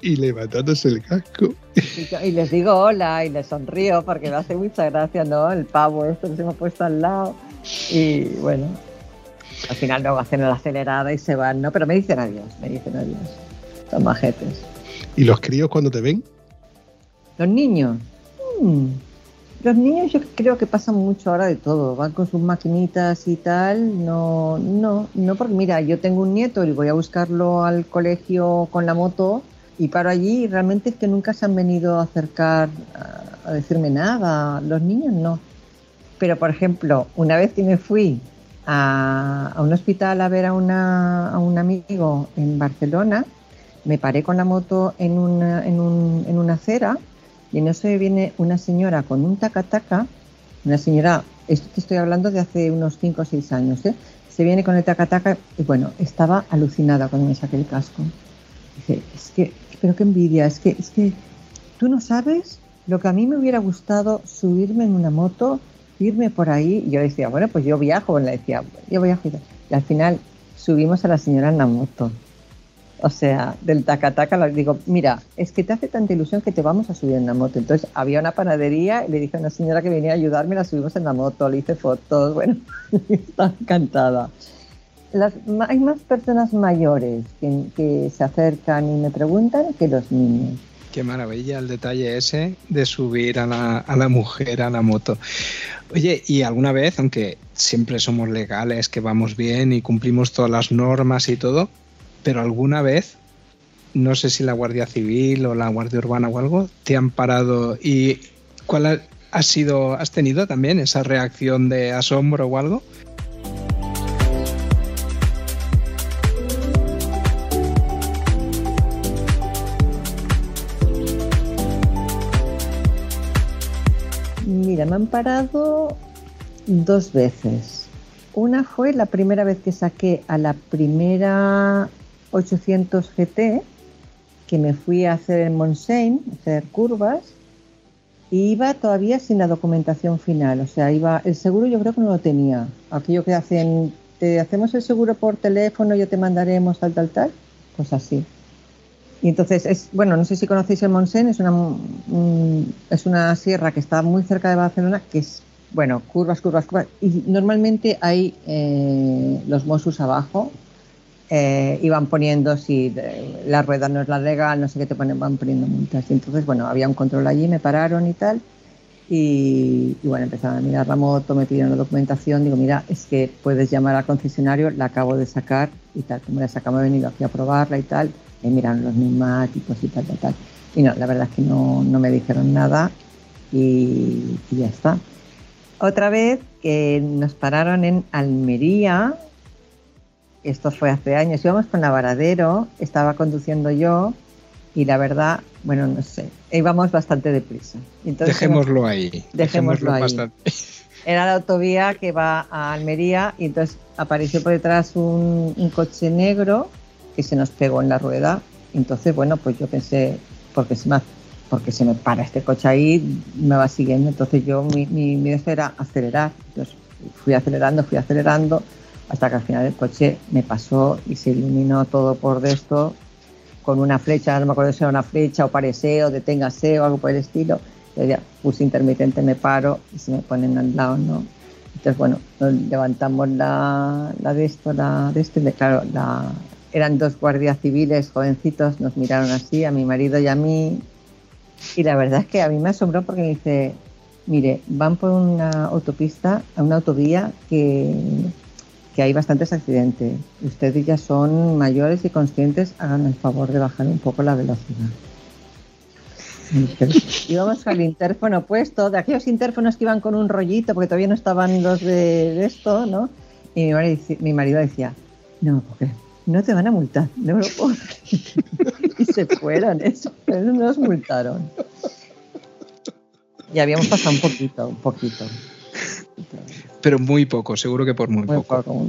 y levantándose el casco. Y, y les digo hola y les sonrío porque me hace mucha gracia, ¿no? El pavo esto que se me ha puesto al lado. Y bueno, al final luego hacen la acelerada y se van, ¿no? Pero me dicen adiós, me dicen adiós. Son majetes. ¿Y los críos cuando te ven? Los niños. Hmm. Los niños yo creo que pasan mucho ahora de todo. Van con sus maquinitas y tal. No, no, no, porque mira, yo tengo un nieto y voy a buscarlo al colegio con la moto y paro allí y realmente es que nunca se han venido a acercar a, decirme nada. Los niños no. Pero, por ejemplo, una vez que me fui a, a un hospital a ver a, una, a un amigo en Barcelona, me paré con la moto en una, acera y en eso viene una señora con un taca-taca, una señora, esto te estoy hablando de hace unos 5 o 6 años, ¿eh? se viene con el taca-taca y bueno, estaba alucinada cuando me saqué el casco. Dice, es que, pero qué envidia, es que, es que tú no sabes lo que a mí me hubiera gustado subirme en una moto, irme por ahí. Y yo decía, bueno, pues yo viajo, le decía, yo viajo. Y al final subimos a la señora en la moto. O sea, del taca-taca le digo, mira, es que te hace tanta ilusión que te vamos a subir en la moto. Entonces había una panadería y le dije a una señora que venía a ayudarme, la subimos en la moto, le hice fotos, bueno, está encantada. Las, hay más personas mayores que, que se acercan y me preguntan que los niños. Qué maravilla el detalle ese de subir a la, a la, mujer a la moto. Oye, y alguna vez, aunque siempre somos legales, que vamos bien y cumplimos todas las normas y todo, pero alguna vez, no sé si la Guardia Civil o la Guardia Urbana o algo, te han parado y ¿cuál ha, sido, has tenido también esa reacción de asombro o algo? Mira, me han parado dos veces. Una fue la primera vez que saqué a la primera 800 GT, que me fui a hacer en Montseny, hacer curvas, y iba todavía sin la documentación final. O sea, iba el seguro yo creo que no lo tenía. Aquello que hacen, te hacemos el seguro por teléfono, yo te mandaremos tal, tal, tal. Pues así. Y entonces, es, bueno, no sé si conocéis el Montseny, es una, un, es una sierra que está muy cerca de Barcelona, que es, bueno, curvas, curvas, curvas. Y normalmente hay eh, los Mossos abajo, eh, iban poniendo si la rueda no es la legal, no sé qué te ponen, van poniendo multas. Y entonces, bueno, había un control allí, me pararon y tal. Y, y, bueno, empezaron a mirar la moto, me pidieron la documentación. Digo, mira, es que puedes llamar al concesionario, la acabo de sacar y tal. Como la sacamos, he venido aquí a probarla y tal y miran los neumáticos y tal, tal, tal. Y no, la verdad es que no, no me dijeron nada y, y, ya está. Otra vez que nos pararon en Almería, esto fue hace años, íbamos con Varadero, estaba conduciendo yo y la verdad, bueno, no sé, íbamos bastante deprisa. Entonces, dejémoslo ahí. Dejémoslo, ahí. Era la autovía que va a Almería y entonces apareció por detrás un, coche negro que se nos pegó en la rueda. Entonces, bueno, pues yo pensé, porque se me, porque se me para este coche ahí, me va siguiendo. Entonces yo, mi, mi, mi deseo era acelerar. Entonces fui acelerando, fui acelerando hasta que al final el coche me pasó y se iluminó todo por esto con una flecha, no me acuerdo si era una flecha o parece o deténgase o algo por el estilo. Yo ya puse intermitente, me paro y se me ponen al lado, ¿no? Entonces, bueno, levantamos la, la de esto, la de esto, y claro, la, eran dos guardias civiles jovencitos, nos miraron así, a mi marido y a mí, y la verdad es que a mí me asombró porque me dice, mire, van por una autopista, a una autovía que que hay bastantes accidentes. Ustedes ya son mayores y conscientes, hagan el favor de bajar un poco la velocidad. Íbamos al interfono puesto, de aquellos interfonos que iban con un rollito, porque todavía no estaban los de, esto, ¿no? Y mi marido, decía, no, porque no te van a multar, no lo puedo. y se fueron, eso, nos multaron. Y habíamos pasado un poquito, un poquito pero muy poco, seguro que por muy, poco.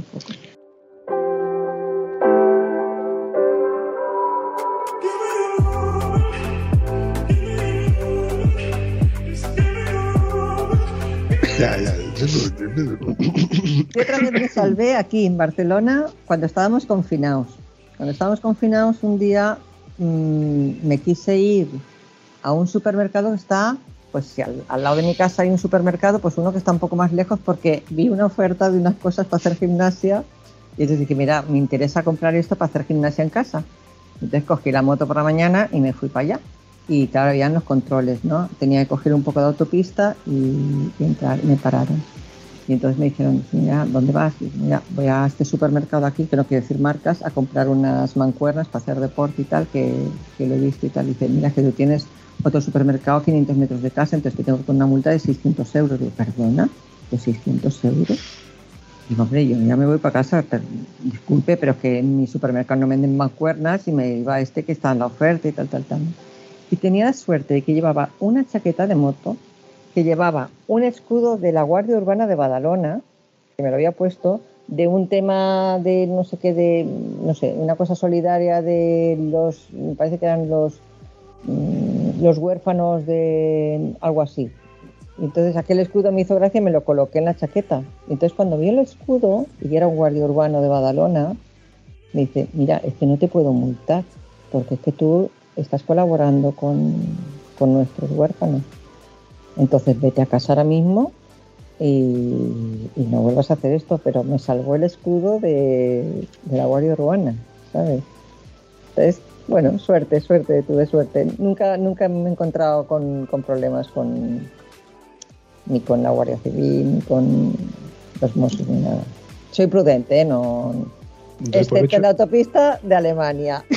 Ya, ya. Yo otra vez me salvé aquí en Barcelona cuando estábamos confinados. Cuando estábamos confinados un día mm, me quise ir a un supermercado que está pues si al, lado de mi casa hay un supermercado, pues uno que está un poco más lejos porque vi una oferta de unas cosas para hacer gimnasia y entonces dije, mira, me interesa comprar esto para hacer gimnasia en casa. Entonces cogí la moto por la mañana y me fui para allá. Y claro, habían los controles, ¿no? Tenía que coger un poco de autopista y, entrar, y me pararon. Y entonces me dijeron, mira, ¿dónde vas? Y mira, voy a este supermercado aquí, que no quiero decir marcas, a comprar unas mancuernas para hacer deporte y tal, que, que lo he visto y tal. Y dice, mira, que tú tienes otro supermercado a 500 metros de casa, entonces que tengo que una multa de 600 euros. Digo, perdona, de 600 euros. Digo, hombre, yo ya me voy para casa, disculpe, pero es que en mi supermercado no venden mancuernas y me iba a este que está en la oferta y tal, tal, tal. Y tenía la suerte de que llevaba una chaqueta de moto, que llevaba un escudo de la Guardia Urbana de Badalona, que me lo había puesto, de un tema de no sé qué, de, no sé, una cosa solidaria de los, me parece que eran los los huérfanos de algo así. Entonces aquel escudo me hizo gracia y me lo coloqué en la chaqueta. Entonces cuando vi el escudo, y era un guardia urbano de Badalona, me dice, mira, es que no te puedo multar, porque es que tú estás colaborando con, nuestros huérfanos. Entonces vete a casa ahora mismo y, no vuelvas a hacer esto, pero me salvó el escudo de, la guardia urbana, ¿sabes? Bueno, suerte, suerte, tuve suerte. Nunca, nunca me he encontrado con, problemas con ni con la Guardia Civil, ni con los Mossos, ni nada. Soy prudente, ¿eh? no. Excepto en la autopista de Alemania.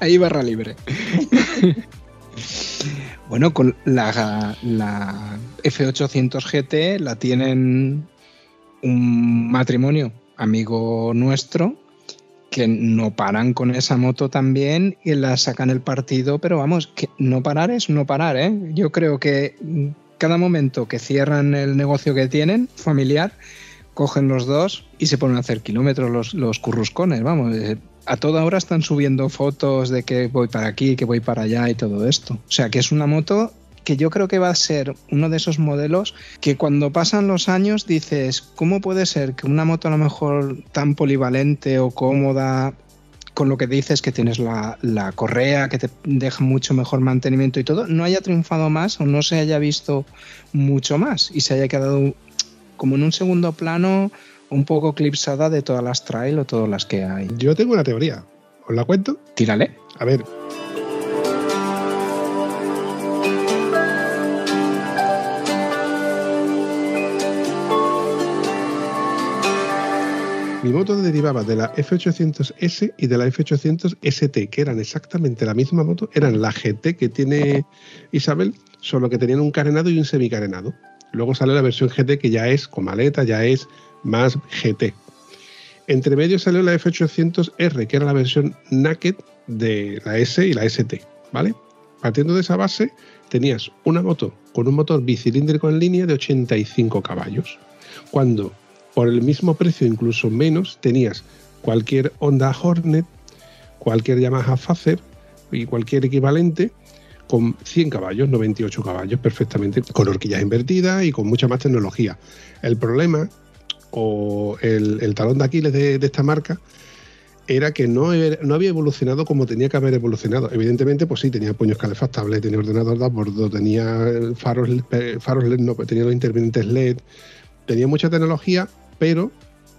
Ahí barra libre. bueno, con la, la F800 GT la tienen un matrimonio amigo nuestro, que no paran con esa moto también y la sacan el partido, pero vamos, que no parar es no parar, ¿eh? Yo creo que cada momento que cierran el negocio que tienen, familiar, cogen los dos y se ponen a hacer kilómetros los, los curruscones, vamos. Eh, a toda hora están subiendo fotos de que voy para aquí, que voy para allá y todo esto. O sea que es una moto que yo creo que va a ser uno de esos modelos que cuando pasan los años dices, ¿cómo puede ser que una moto a lo mejor tan polivalente o cómoda con lo que dices que tienes la, correa, que te deja mucho mejor mantenimiento y todo, no haya triunfado más o no se haya visto mucho más y se haya quedado como en un segundo plano un poco eclipsada de todas las trail o todas las que hay. Yo tengo una teoría. ¿Os la cuento? Tírale. A ver, moto derivaba de la F800S y de la F800ST, que eran exactamente la misma moto, eran la GT que tiene Isabel, solo que tenían un carenado y un semicarenado. Luego sale la versión GT que ya es con maleta, ya es más GT. Entre medio salió la F800R, que era la versión naked de la S y la ST, ¿vale? Partiendo de esa base, tenías una moto con un motor bicilíndrico en línea de 85 caballos, cuando por el mismo precio, incluso menos, tenías cualquier Honda Hornet, cualquier Yamaha Fazer y cualquier equivalente con 100 caballos, 98 caballos perfectamente, con horquillas invertidas y con mucha más tecnología. El problema o el, talón de Aquiles de, esta marca era que no, no, había evolucionado como tenía que haber evolucionado. Evidentemente, pues sí, tenía puños calefactables, tenía ordenador de bordo, tenía faros, faros LED, no, tenía los intermitentes LED, tenía mucha tecnología, pero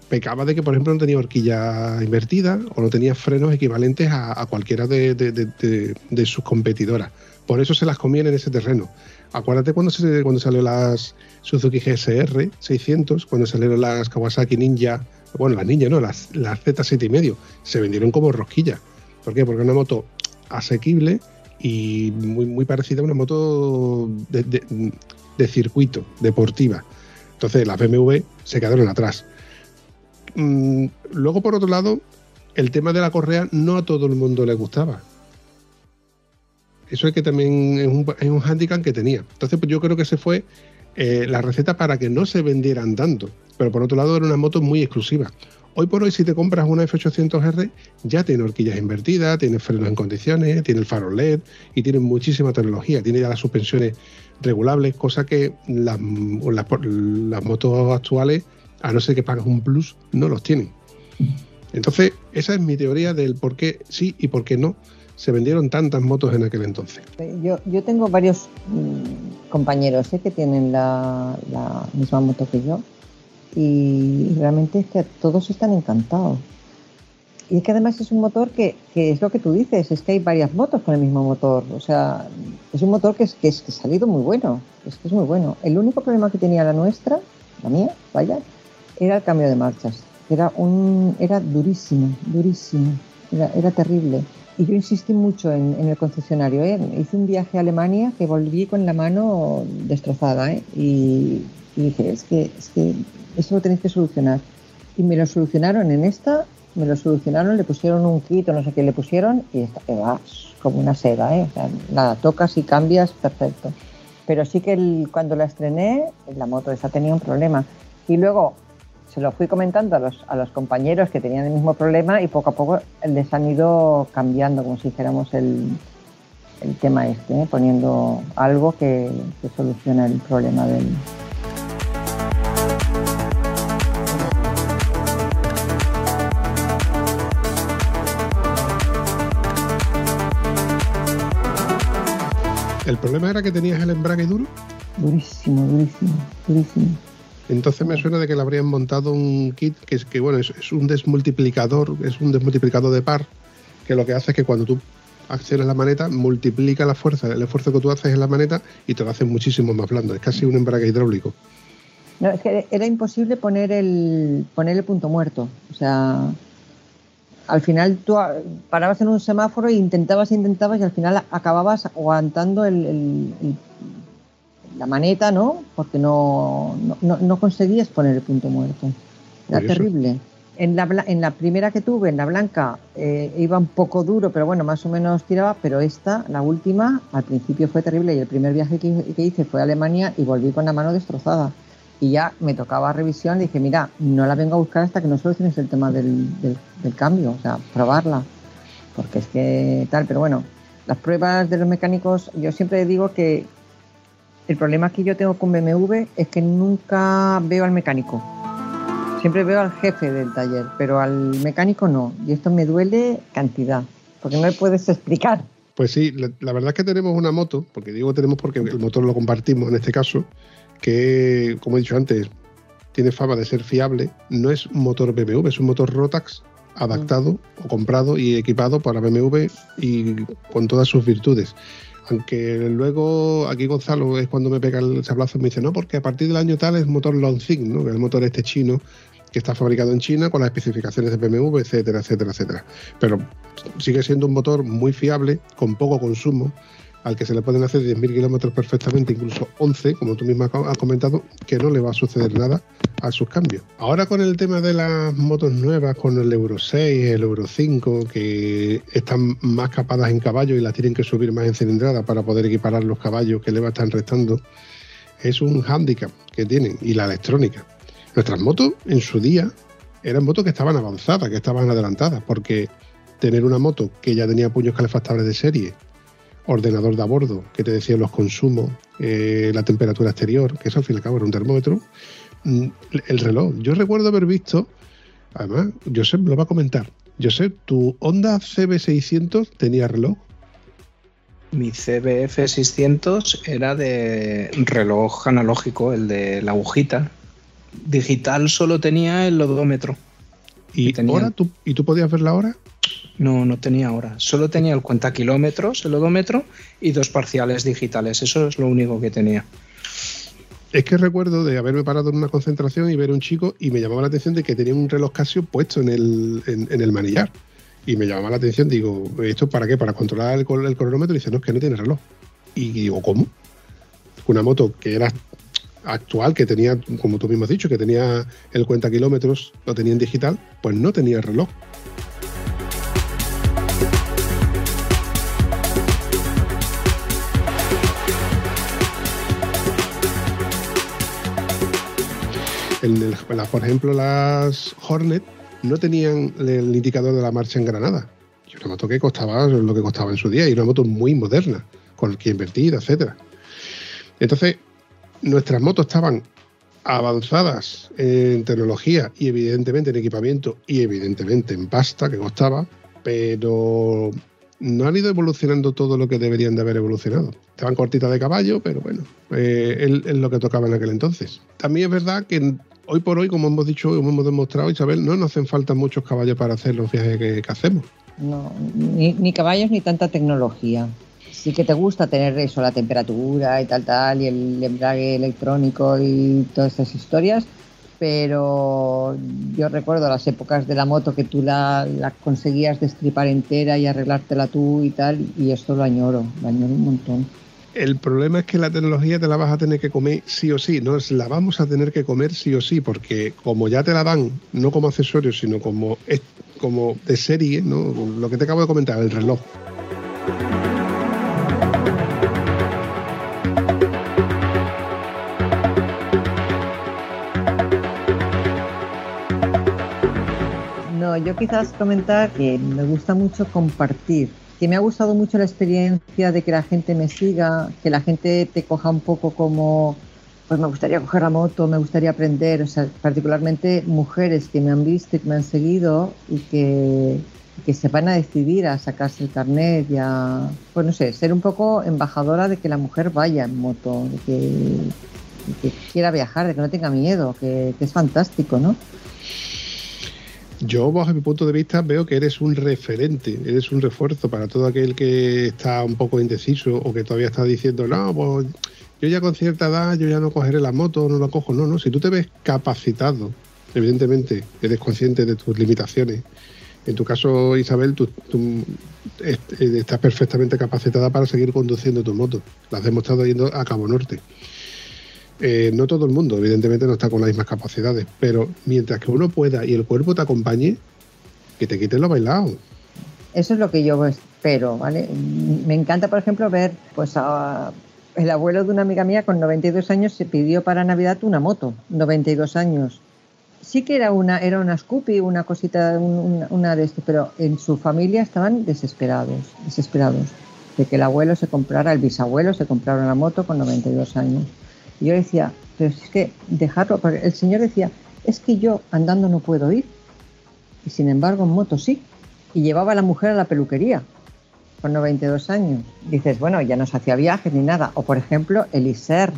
pecaba de que, por ejemplo, no tenía horquilla invertida o no tenía frenos equivalentes a, cualquiera de, sus competidoras. Por eso se las comían en ese terreno. Acuérdate cuando, se, cuando salió las Suzuki GSR 600, cuando salieron las Kawasaki Ninja, bueno, las Ninja no, las, las Z7 y medio, se vendieron como rosquilla. ¿Por qué? Porque es una moto asequible y muy, muy parecida a una moto de circuito, deportiva. Entonces las BMW se quedaron atrás. Mm, luego, por otro lado, el tema de la correa no a todo el mundo le gustaba. Eso es que también es un, es un handicap que tenía. Entonces, pues yo creo que se fue eh, la receta para que no se vendieran tanto. Pero por otro lado, era una moto muy exclusiva. Hoy por hoy, si te compras una F800R, ya tiene horquillas invertidas, tiene frenos en condiciones, tiene el faro LED y tiene muchísima tecnología. Tiene ya las suspensiones regulables, cosa que las, motos actuales, a no ser que pagues un plus, no los tienen. Entonces, esa es mi teoría del por qué sí y por qué no se vendieron tantas motos en aquel entonces. Yo, yo tengo varios mm, compañeros ¿eh? que tienen la, misma moto que yo y realmente es que todos están encantados. Y es que además es un motor que, es lo que tú dices, es que hay varias motos con el mismo motor. O sea, es un motor que es que, es, que ha salido muy bueno, es que es muy bueno. El único problema que tenía la nuestra, la mía, vaya, era el cambio de marchas. Era, un, era durísimo, durísimo, era, terrible. Y yo insistí mucho en, el concesionario. ¿eh? Hice un viaje a Alemania que volví con la mano destrozada. ¿eh? Y, dije, que, es que eso lo tenéis que solucionar. Y me lo solucionaron en esta me lo solucionaron, le pusieron un kit o no sé qué le pusieron y está, va como una seda, ¿eh? Nada, tocas y cambias, perfecto. Pero sí que cuando la estrené, la moto esa tenía un problema. Y luego se lo fui comentando a los, a los compañeros que tenían el mismo problema y poco a poco les han ido cambiando, como si dijéramos, el, el tema este, ¿eh? poniendo algo que, que soluciona el problema del, ¿El problema era que tenías el embrague duro? Durísimo, durísimo, durísimo. Entonces me suena de que le habrían montado un kit que es que bueno, es, un desmultiplicador, es un desmultiplicador de par, que lo que hace es que cuando tú accionas la maneta, multiplica la fuerza, el esfuerzo que tú haces en la maneta y te lo hace muchísimo más blando. Es casi un embrague hidráulico. No, es que era imposible poner el, poner el punto muerto. O sea, al final tú parabas en un semáforo e intentabas, intentabas y al final acababas aguantando el, la maneta, ¿no? Porque no, no, conseguías poner el punto muerto. Era terrible. En la, en la primera que tuve, en la blanca, eh, iba un poco duro, pero bueno, más o menos tiraba, pero esta, la última, al principio fue terrible y el primer viaje que, que hice fue a Alemania y volví con la mano destrozada y ya me tocaba revisión dije, mira, no la vengo a buscar hasta que no soluciones el tema del, del, cambio, o sea, probarla, porque es que tal, pero bueno, las pruebas de los mecánicos, yo siempre digo que el problema que yo tengo con BMW es que nunca veo al mecánico. Siempre veo al jefe del taller, pero al mecánico no. Y esto me duele cantidad, porque no me puedes explicar. Pues sí, la, la verdad es que tenemos una moto, porque digo tenemos porque el motor lo compartimos en este caso, que, como he dicho antes, tiene fama de ser fiable, no es un motor BMW, es un motor Rotax adaptado o comprado y equipado para BMW y con todas sus virtudes. Aunque luego aquí Gonzalo es cuando me pega el sablazo y me dice, no, porque a partir del año tal es motor Longzing, ¿no? el motor este chino que está fabricado en China con las especificaciones de BMW, etcétera, etcétera, etcétera. Pero sigue siendo un motor muy fiable, con poco consumo, al que se le pueden hacer 10.000 kilómetros perfectamente, incluso 11, como tú misma has comentado, que no le va a suceder nada a sus cambios. Ahora con el tema de las motos nuevas, con el Euro 6, el Euro 5, que están más capadas en caballos y las tienen que subir más en cilindrada para poder equiparar los caballos que le están restando, es un hándicap que tienen, y la electrónica. Nuestras motos en su día eran motos que estaban avanzadas, que estaban adelantadas, porque tener una moto que ya tenía puños calefactables de serie, ordenador de a bordo que te decía los consumos, eh, la temperatura exterior, que eso al fin y al cabo era un termómetro, mm, el reloj. Yo recuerdo haber visto, además, Josep lo va a comentar. Josep, ¿tu Honda CB600 tenía reloj? Mi CBF600 era de reloj analógico, el de la agujita. Digital solo tenía el odómetro. ¿Y, tenía... ¿Tú, ¿Y tú podías ver la hora? No, no tenía hora. Solo tenía el cuenta kilómetros, el odómetro y dos parciales digitales. Eso es lo único que tenía. Es que recuerdo de haberme parado en una concentración y ver a un chico y me llamaba la atención de que tenía un reloj Casio puesto en el, en, el manillar. Y me llamaba la atención, digo, ¿esto para qué? ¿Para controlar el, el cronómetro? Y dice, no, es que no tiene reloj. Y digo, ¿cómo? Una moto que era actual, que tenía, como tú mismo has dicho, que tenía el cuenta kilómetros, lo tenía en digital, pues no tenía reloj. Por ejemplo, las Hornet no tenían el indicador de la marcha en Granada. Y una moto que costaba lo que costaba en su día y una moto muy moderna, con el que invertida, etcétera. Entonces, nuestras motos estaban avanzadas en tecnología y evidentemente en equipamiento y evidentemente en pasta que costaba, pero no han ido evolucionando todo lo que deberían de haber evolucionado. Estaban cortitas de caballo, pero bueno, eh, es, lo que tocaba en aquel entonces. También es verdad que hoy por hoy, como hemos dicho, como hemos demostrado, Isabel, no nos hacen falta muchos caballos para hacer los viajes que, hacemos. No, ni, caballos ni tanta tecnología. Sí que te gusta tener eso, la temperatura y tal, tal, y el embrague electrónico y todas estas historias, pero yo recuerdo las épocas de la moto que tú la, la, conseguías destripar entera y arreglártela tú y tal, y esto lo añoro, lo añoro un montón. El problema es que la tecnología te la vas a tener que comer sí o sí, no la vamos a tener que comer sí o sí, porque como ya te la dan, no como accesorio, sino como, como de serie, ¿no? lo que te acabo de comentar, el reloj. yo quizás comentar que me gusta mucho compartir, que me ha gustado mucho la experiencia de que la gente me siga, que la gente te coja un poco como, pues me gustaría coger la moto, me gustaría aprender, o sea, particularmente mujeres que me han visto y que me han seguido y que, que se van a decidir a sacarse el carnet y a, pues no sé, ser un poco embajadora de que la mujer vaya en moto, de que, quiera viajar, de que no tenga miedo, que, que es fantástico, ¿no? Yo, bajo mi punto de vista, veo que eres un referente, eres un refuerzo para todo aquel que está un poco indeciso o que todavía está diciendo, no, pues yo ya con cierta edad, yo ya no cogeré la moto, no la cojo. No, no, si tú te ves capacitado, evidentemente eres consciente de tus limitaciones. En tu caso, Isabel, tú, estás perfectamente capacitada para seguir conduciendo tu moto. La has demostrado yendo a Cabo Norte. Eh, no todo el mundo, evidentemente, no está con las mismas capacidades, pero mientras que uno pueda y el cuerpo te acompañe, que te quiten lo bailado. Eso es lo que yo espero, ¿vale? Me encanta, por ejemplo, ver pues el abuelo de una amiga mía con 92 años se pidió para Navidad una moto, 92 años. Sí que era una, era una Scoopy, una cosita, una de estas, pero en su familia estaban desesperados, desesperados de que el abuelo se comprara, el bisabuelo se comprara una moto con 92 años. Y yo decía, pero es que dejarlo, porque el señor decía, es que yo andando no puedo ir. Y sin embargo en moto sí. Y llevaba a la mujer a la peluquería con 92 años. Dices, bueno, ya no se hacía viajes ni nada. O por ejemplo, Eliser.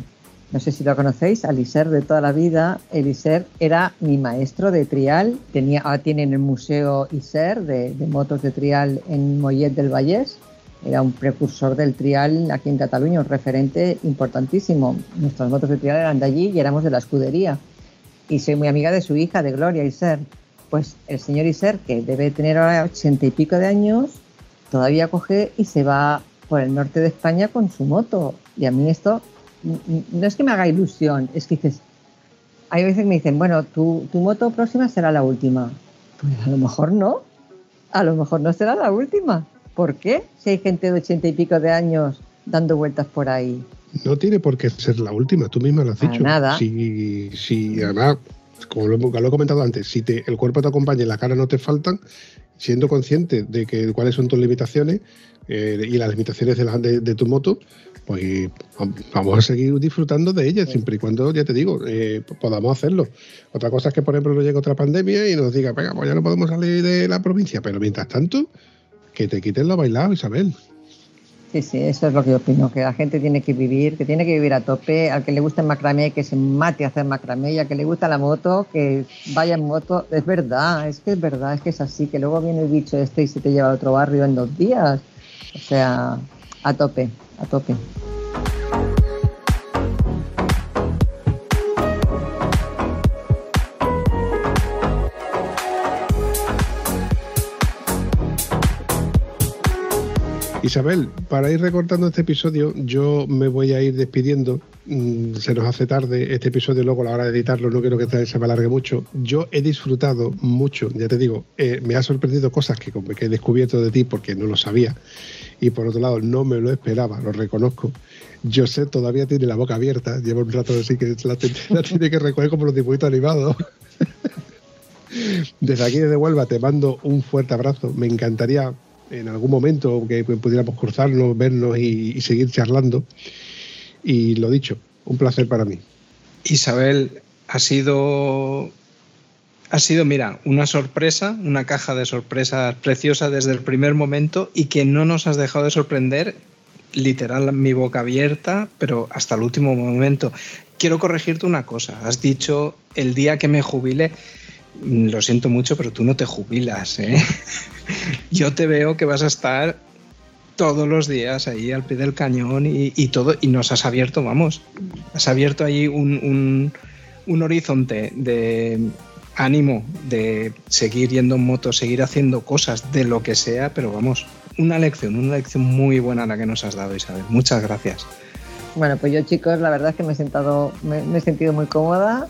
No sé si lo conocéis, Eliser de toda la vida. Eliser era mi maestro de trial. Tenía, ahora tiene en el Museo Iser de, de motos de trial en Mollet del Vallés era un precursor del trial aquí en Cataluña, un referente importantísimo. Nuestras motos de trial eran de allí y éramos de la escudería. y soy muy amiga de su hija, de Gloria Iser. Pues el señor Iser, que debe tener ahora ochenta y pico de años, todavía coge y se va por el norte de España con su moto. Y a mí esto no es que me haga ilusión, es que dices, hay veces que me dicen, bueno, tu, tu moto próxima será la última. Pues a lo mejor no, a lo mejor no será la última. ¿Por qué? Si hay gente de ochenta y pico de años dando vueltas por ahí. No tiene por qué ser la última, tú misma lo has dicho. nada. Si, si además, como lo, he comentado antes, si te, el cuerpo te acompaña y la cara no te faltan, siendo consciente de que cuáles son tus limitaciones eh, y las limitaciones de, de, tu moto, pues vamos a seguir disfrutando de ellas, siempre y cuando, ya te digo, eh, podamos hacerlo. Otra cosa es que, por ejemplo, no llegue otra pandemia y nos diga, venga, pues ya no podemos salir de la provincia, pero mientras tanto, que te quiten lo bailado, Isabel. Sí, sí, eso es lo que yo opino, que la gente tiene que vivir, que tiene que vivir a tope, al que le gusta el macramé, que se mate a hacer macramé, y al que le gusta la moto, que vaya en moto. Es verdad, es que es verdad, es que es así, que luego viene el bicho este y se te lleva a otro barrio en dos días. O sea, a tope, a tope. Isabel, para ir recortando este episodio, yo me voy a ir despidiendo. Mm, se nos hace tarde este episodio, luego a la hora de editarlo no quiero que se me alargue mucho. Yo he disfrutado mucho, ya te digo, eh, me ha sorprendido cosas que, que he descubierto de ti porque no lo sabía. Y por otro lado, no me lo esperaba, lo reconozco. José todavía tiene la boca abierta, lleva un rato así que la, la tiene que recoger como los dibujitos animados. Desde aquí, desde Huelva, te mando un fuerte abrazo. Me encantaría en algún momento que pudiéramos cruzarnos, vernos y, seguir charlando. Y lo dicho, un placer para mí. Isabel, ha sido ha sido, mira, una sorpresa, una caja de sorpresas preciosa desde el primer momento y que no nos has dejado de sorprender, literal, mi boca abierta, pero hasta el último momento. Quiero corregirte una cosa. Has dicho el día que me jubile. Lo siento mucho, pero tú no te jubilas, ¿eh? yo te veo que vas a estar todos los días ahí al pie del cañón y, todo, y nos has abierto, vamos, has abierto ahí un, horizonte de ánimo de seguir yendo en moto, seguir haciendo cosas de lo que sea, pero vamos, una lección, una lección muy buena la que nos has dado, Isabel. Muchas gracias. Bueno, pues yo chicos, la verdad es que me he, sentado, me he sentido muy cómoda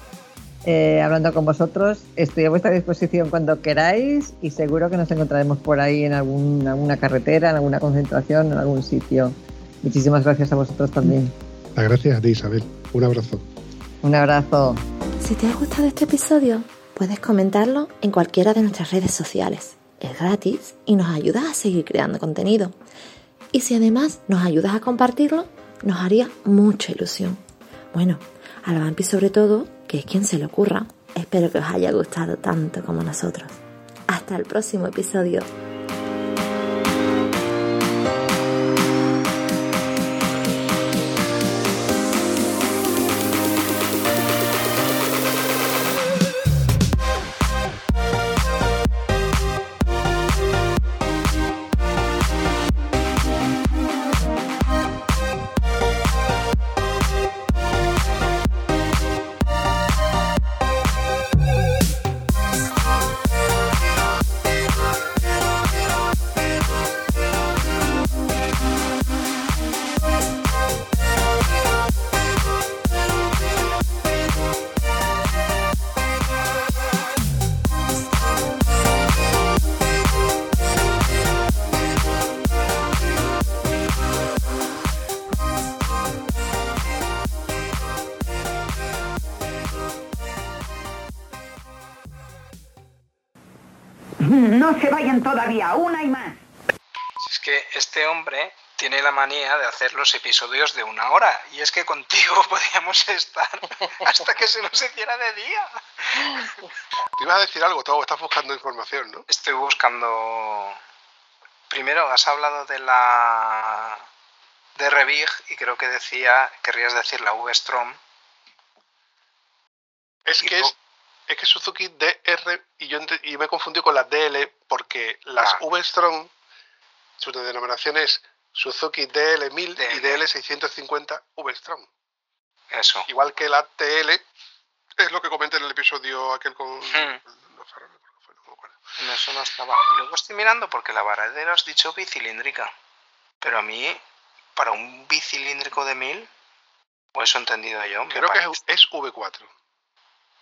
eh, hablando con vosotros. Estoy a vuestra disposición cuando queráis y seguro que nos encontraremos por ahí en alguna carretera, en alguna concentración, en algún sitio. Muchísimas gracias a vosotros también. Las gracias a ti, Isabel. Un abrazo. Un abrazo. Si te ha gustado este episodio, puedes comentarlo en cualquiera de nuestras redes sociales. Es gratis y nos ayudas a seguir creando contenido. Y si además nos ayudas a compartirlo, nos haría mucha ilusión. Bueno, a la Vampi sobre todo que es quien se le ocurra. Espero que os haya gustado tanto como nosotros. Hasta el próximo episodio. Manía de hacer los episodios de una hora. Y es que contigo podíamos estar hasta que se nos hiciera de día. Te ibas a decir algo, todo estás buscando información, ¿no? Estoy buscando. Primero, has hablado de la. de Revig y creo que decía, querrías decir la V-Strom. Es que es, es que Suzuki DR y yo y me confundí con las DL porque las ah. V-Strom, su denominación es Suzuki DL1000 y DL650 V-Strom. Eso. Igual que la TL Es lo que comenté en el episodio aquel con... Hmm. no, eso no estaba. Y luego estoy mirando porque la varadera has dicho bicilíndrica. Pero a mí, para un bicilíndrico de 1000, o eso he entendido yo. Creo que es, es V4.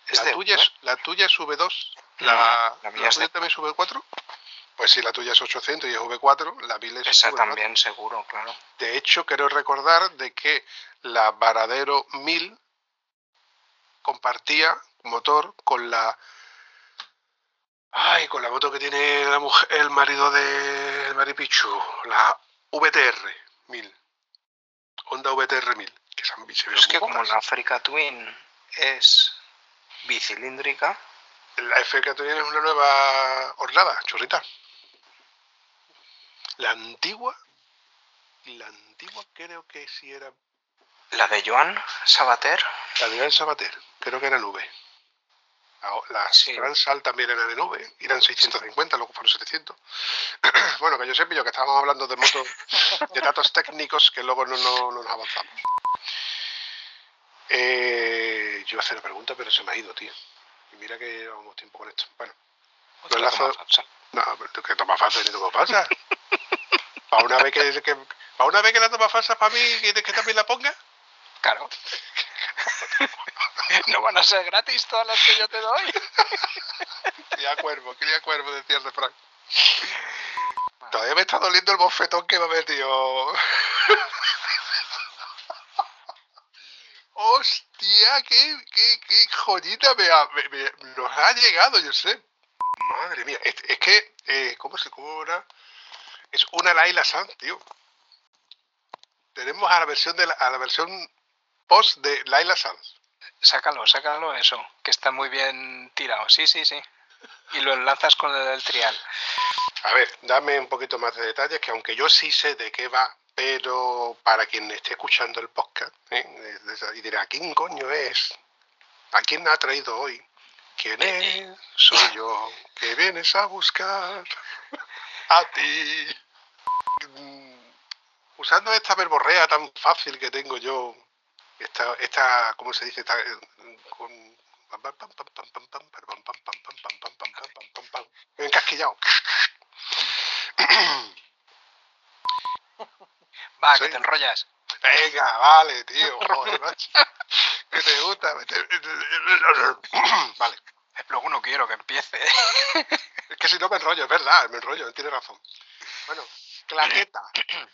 es la, de tuya V. es, la tuya es V2. No, La, la mía ¿la es de tuya también es V4. Pues sí, la tuya es 800 y es V4. La 1000 es Esa V4. también, seguro, claro. De hecho, quiero recordar de que la Varadero 1000 compartía motor con la ay, con la moto que tiene la mujer, el marido de Maripichu, la VTR 1000. Honda VTR 1000, que se, Pero es que como la Africa Twin es bicilíndrica, La que tiene es una nueva hornada, churrita. La antigua, la antigua creo que sí era la de Joan Sabater, La de Gran Sabater, creo que era nube. La- Sí. Gran Sal también eran de nube, eran 650, luego fueron 700. bueno, que yo sé, pillo, que estábamos hablando de motos, de datos técnicos que luego no, no- no nos avanzamos. Eh, yo iba a hacer una pregunta, pero se me ha ido, tío. Y mira que llevamos tiempo con esto. Bueno, Lo enlazo- no, pero que toma falsa ni toma falsa. Para una vez que, que- para una vez que la toma falsa para mí, ¿quieres que también la ponga? Claro. no van a ser gratis todas las que yo te doy. Cría cuervo, cría cuervo, decía el refrán. Todavía me está doliendo el bofetón que me ha metido. Hostia, qué, qué, qué joyita me, ha- me- me- nos ha llegado, yo sé. Madre mía, es, es que, eh, ¿cómo se cómo era? Es una Laila Sanz, tío. Tenemos a la versión de la, a la versión post de Laila Sanz. Sácalo, sácalo eso, que está muy bien tirado. Sí, sí, sí. Y lo enlazas con el del trial. A ver, dame un poquito más de detalles, que aunque yo sí sé de qué va, pero para quien esté escuchando el podcast ¿eh? y dirá, ¿quién coño es? ¿A quién ha traído hoy? ¿Quién es? Soy yo, que vienes a buscar a ti. Usando esta verborrea tan fácil que tengo yo, esta, esta ¿cómo se dice? Esta, con... Encasquillado. Va, que te enrollas. Venga, vale, tío. Joder. Que te gusta. Vale. Es lo que no quiero que empiece. Es que si no me enrollo, es verdad, me enrollo, tiene razón. Bueno, claqueta.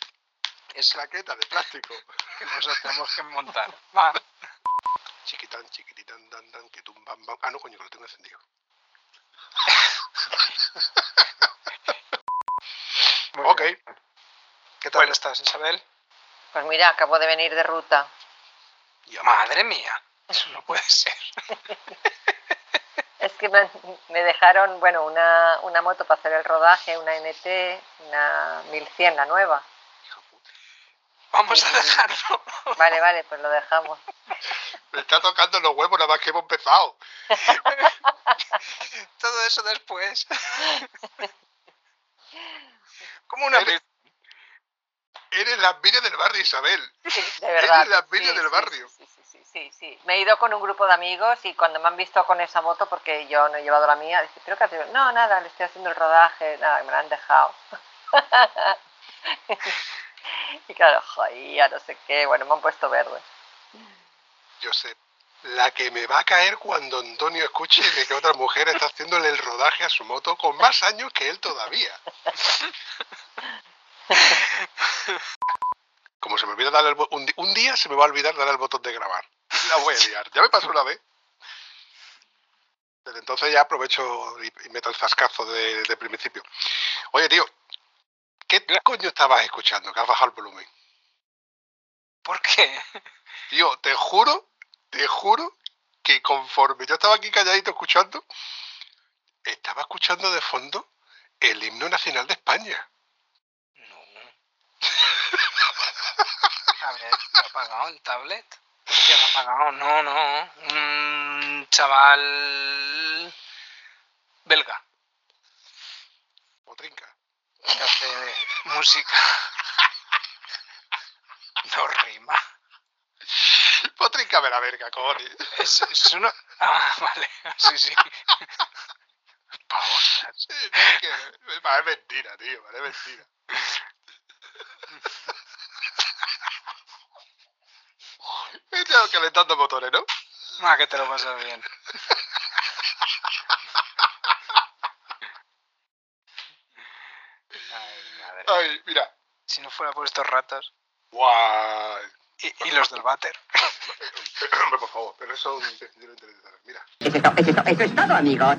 Es la Claqueta de plástico. que nos tenemos que montar. Va. Chiquitán, chiquititán, dan, dan, que tumban, bam. Ah, no, coño, que lo tengo encendido. Muy Ok. bien. ¿Qué tal Bueno. estás, Isabel? Pues mira, acabo de venir de ruta. Ya, Madre mía. Eso no puede ser. Que me, me dejaron, bueno, una, una moto para hacer el rodaje, una NT, una 1100, la nueva. Vamos a dejarlo. Vale, vale, pues lo dejamos. Me está tocando los huevos nada más que hemos empezado. Todo eso después. Como una Eres- la envidia del barrio, Isabel. Sí, de verdad. Eres la sí, del sí, barrio. Sí, sí, sí, sí. Me he ido con un grupo de amigos y cuando me han visto con esa moto, porque yo no he llevado la mía, dice, ¿pero qué haces? No, nada, le estoy haciendo el rodaje, nada, me la han dejado. y claro, joder, no sé qué, bueno, me han puesto verde. Yo sé. La que me va a caer cuando Antonio escuche de que otra mujer está haciéndole el rodaje a su moto con más años que él todavía. Como se me olvida darle el un, un día se me va a olvidar darle el botón de grabar. La voy a liar. Ya me pasó una vez. Desde entonces ya aprovecho y, y meto el zascazo de, de principio. Oye, tío, ¿qué coño estabas escuchando? Que has bajado el volumen. ¿Por qué? Tío, te juro, te juro que conforme yo estaba aquí calladito escuchando, estaba escuchando de fondo el himno nacional de España. No. A ver, ¿lo ha apagado el tablet? Hostia, ha apagado. No, no. Un chaval belga O trinca. que hace música. No rima. De la verga, cojones. Es, es uno, Ah, vale. Sí, sí. Pavosas. Sí, es que me mentira, tío, parece mentira. Quedado calentando motores, ¿no? Ah, que te lo pasas bien. Ay, madre. Ay, mira. Si no fuera por estos ratos. Guau. Y, y los del váter. Hombre, por favor, pero eso yo no interesa. Mira. Eso es, to- eso es to- eso es todo, amigos.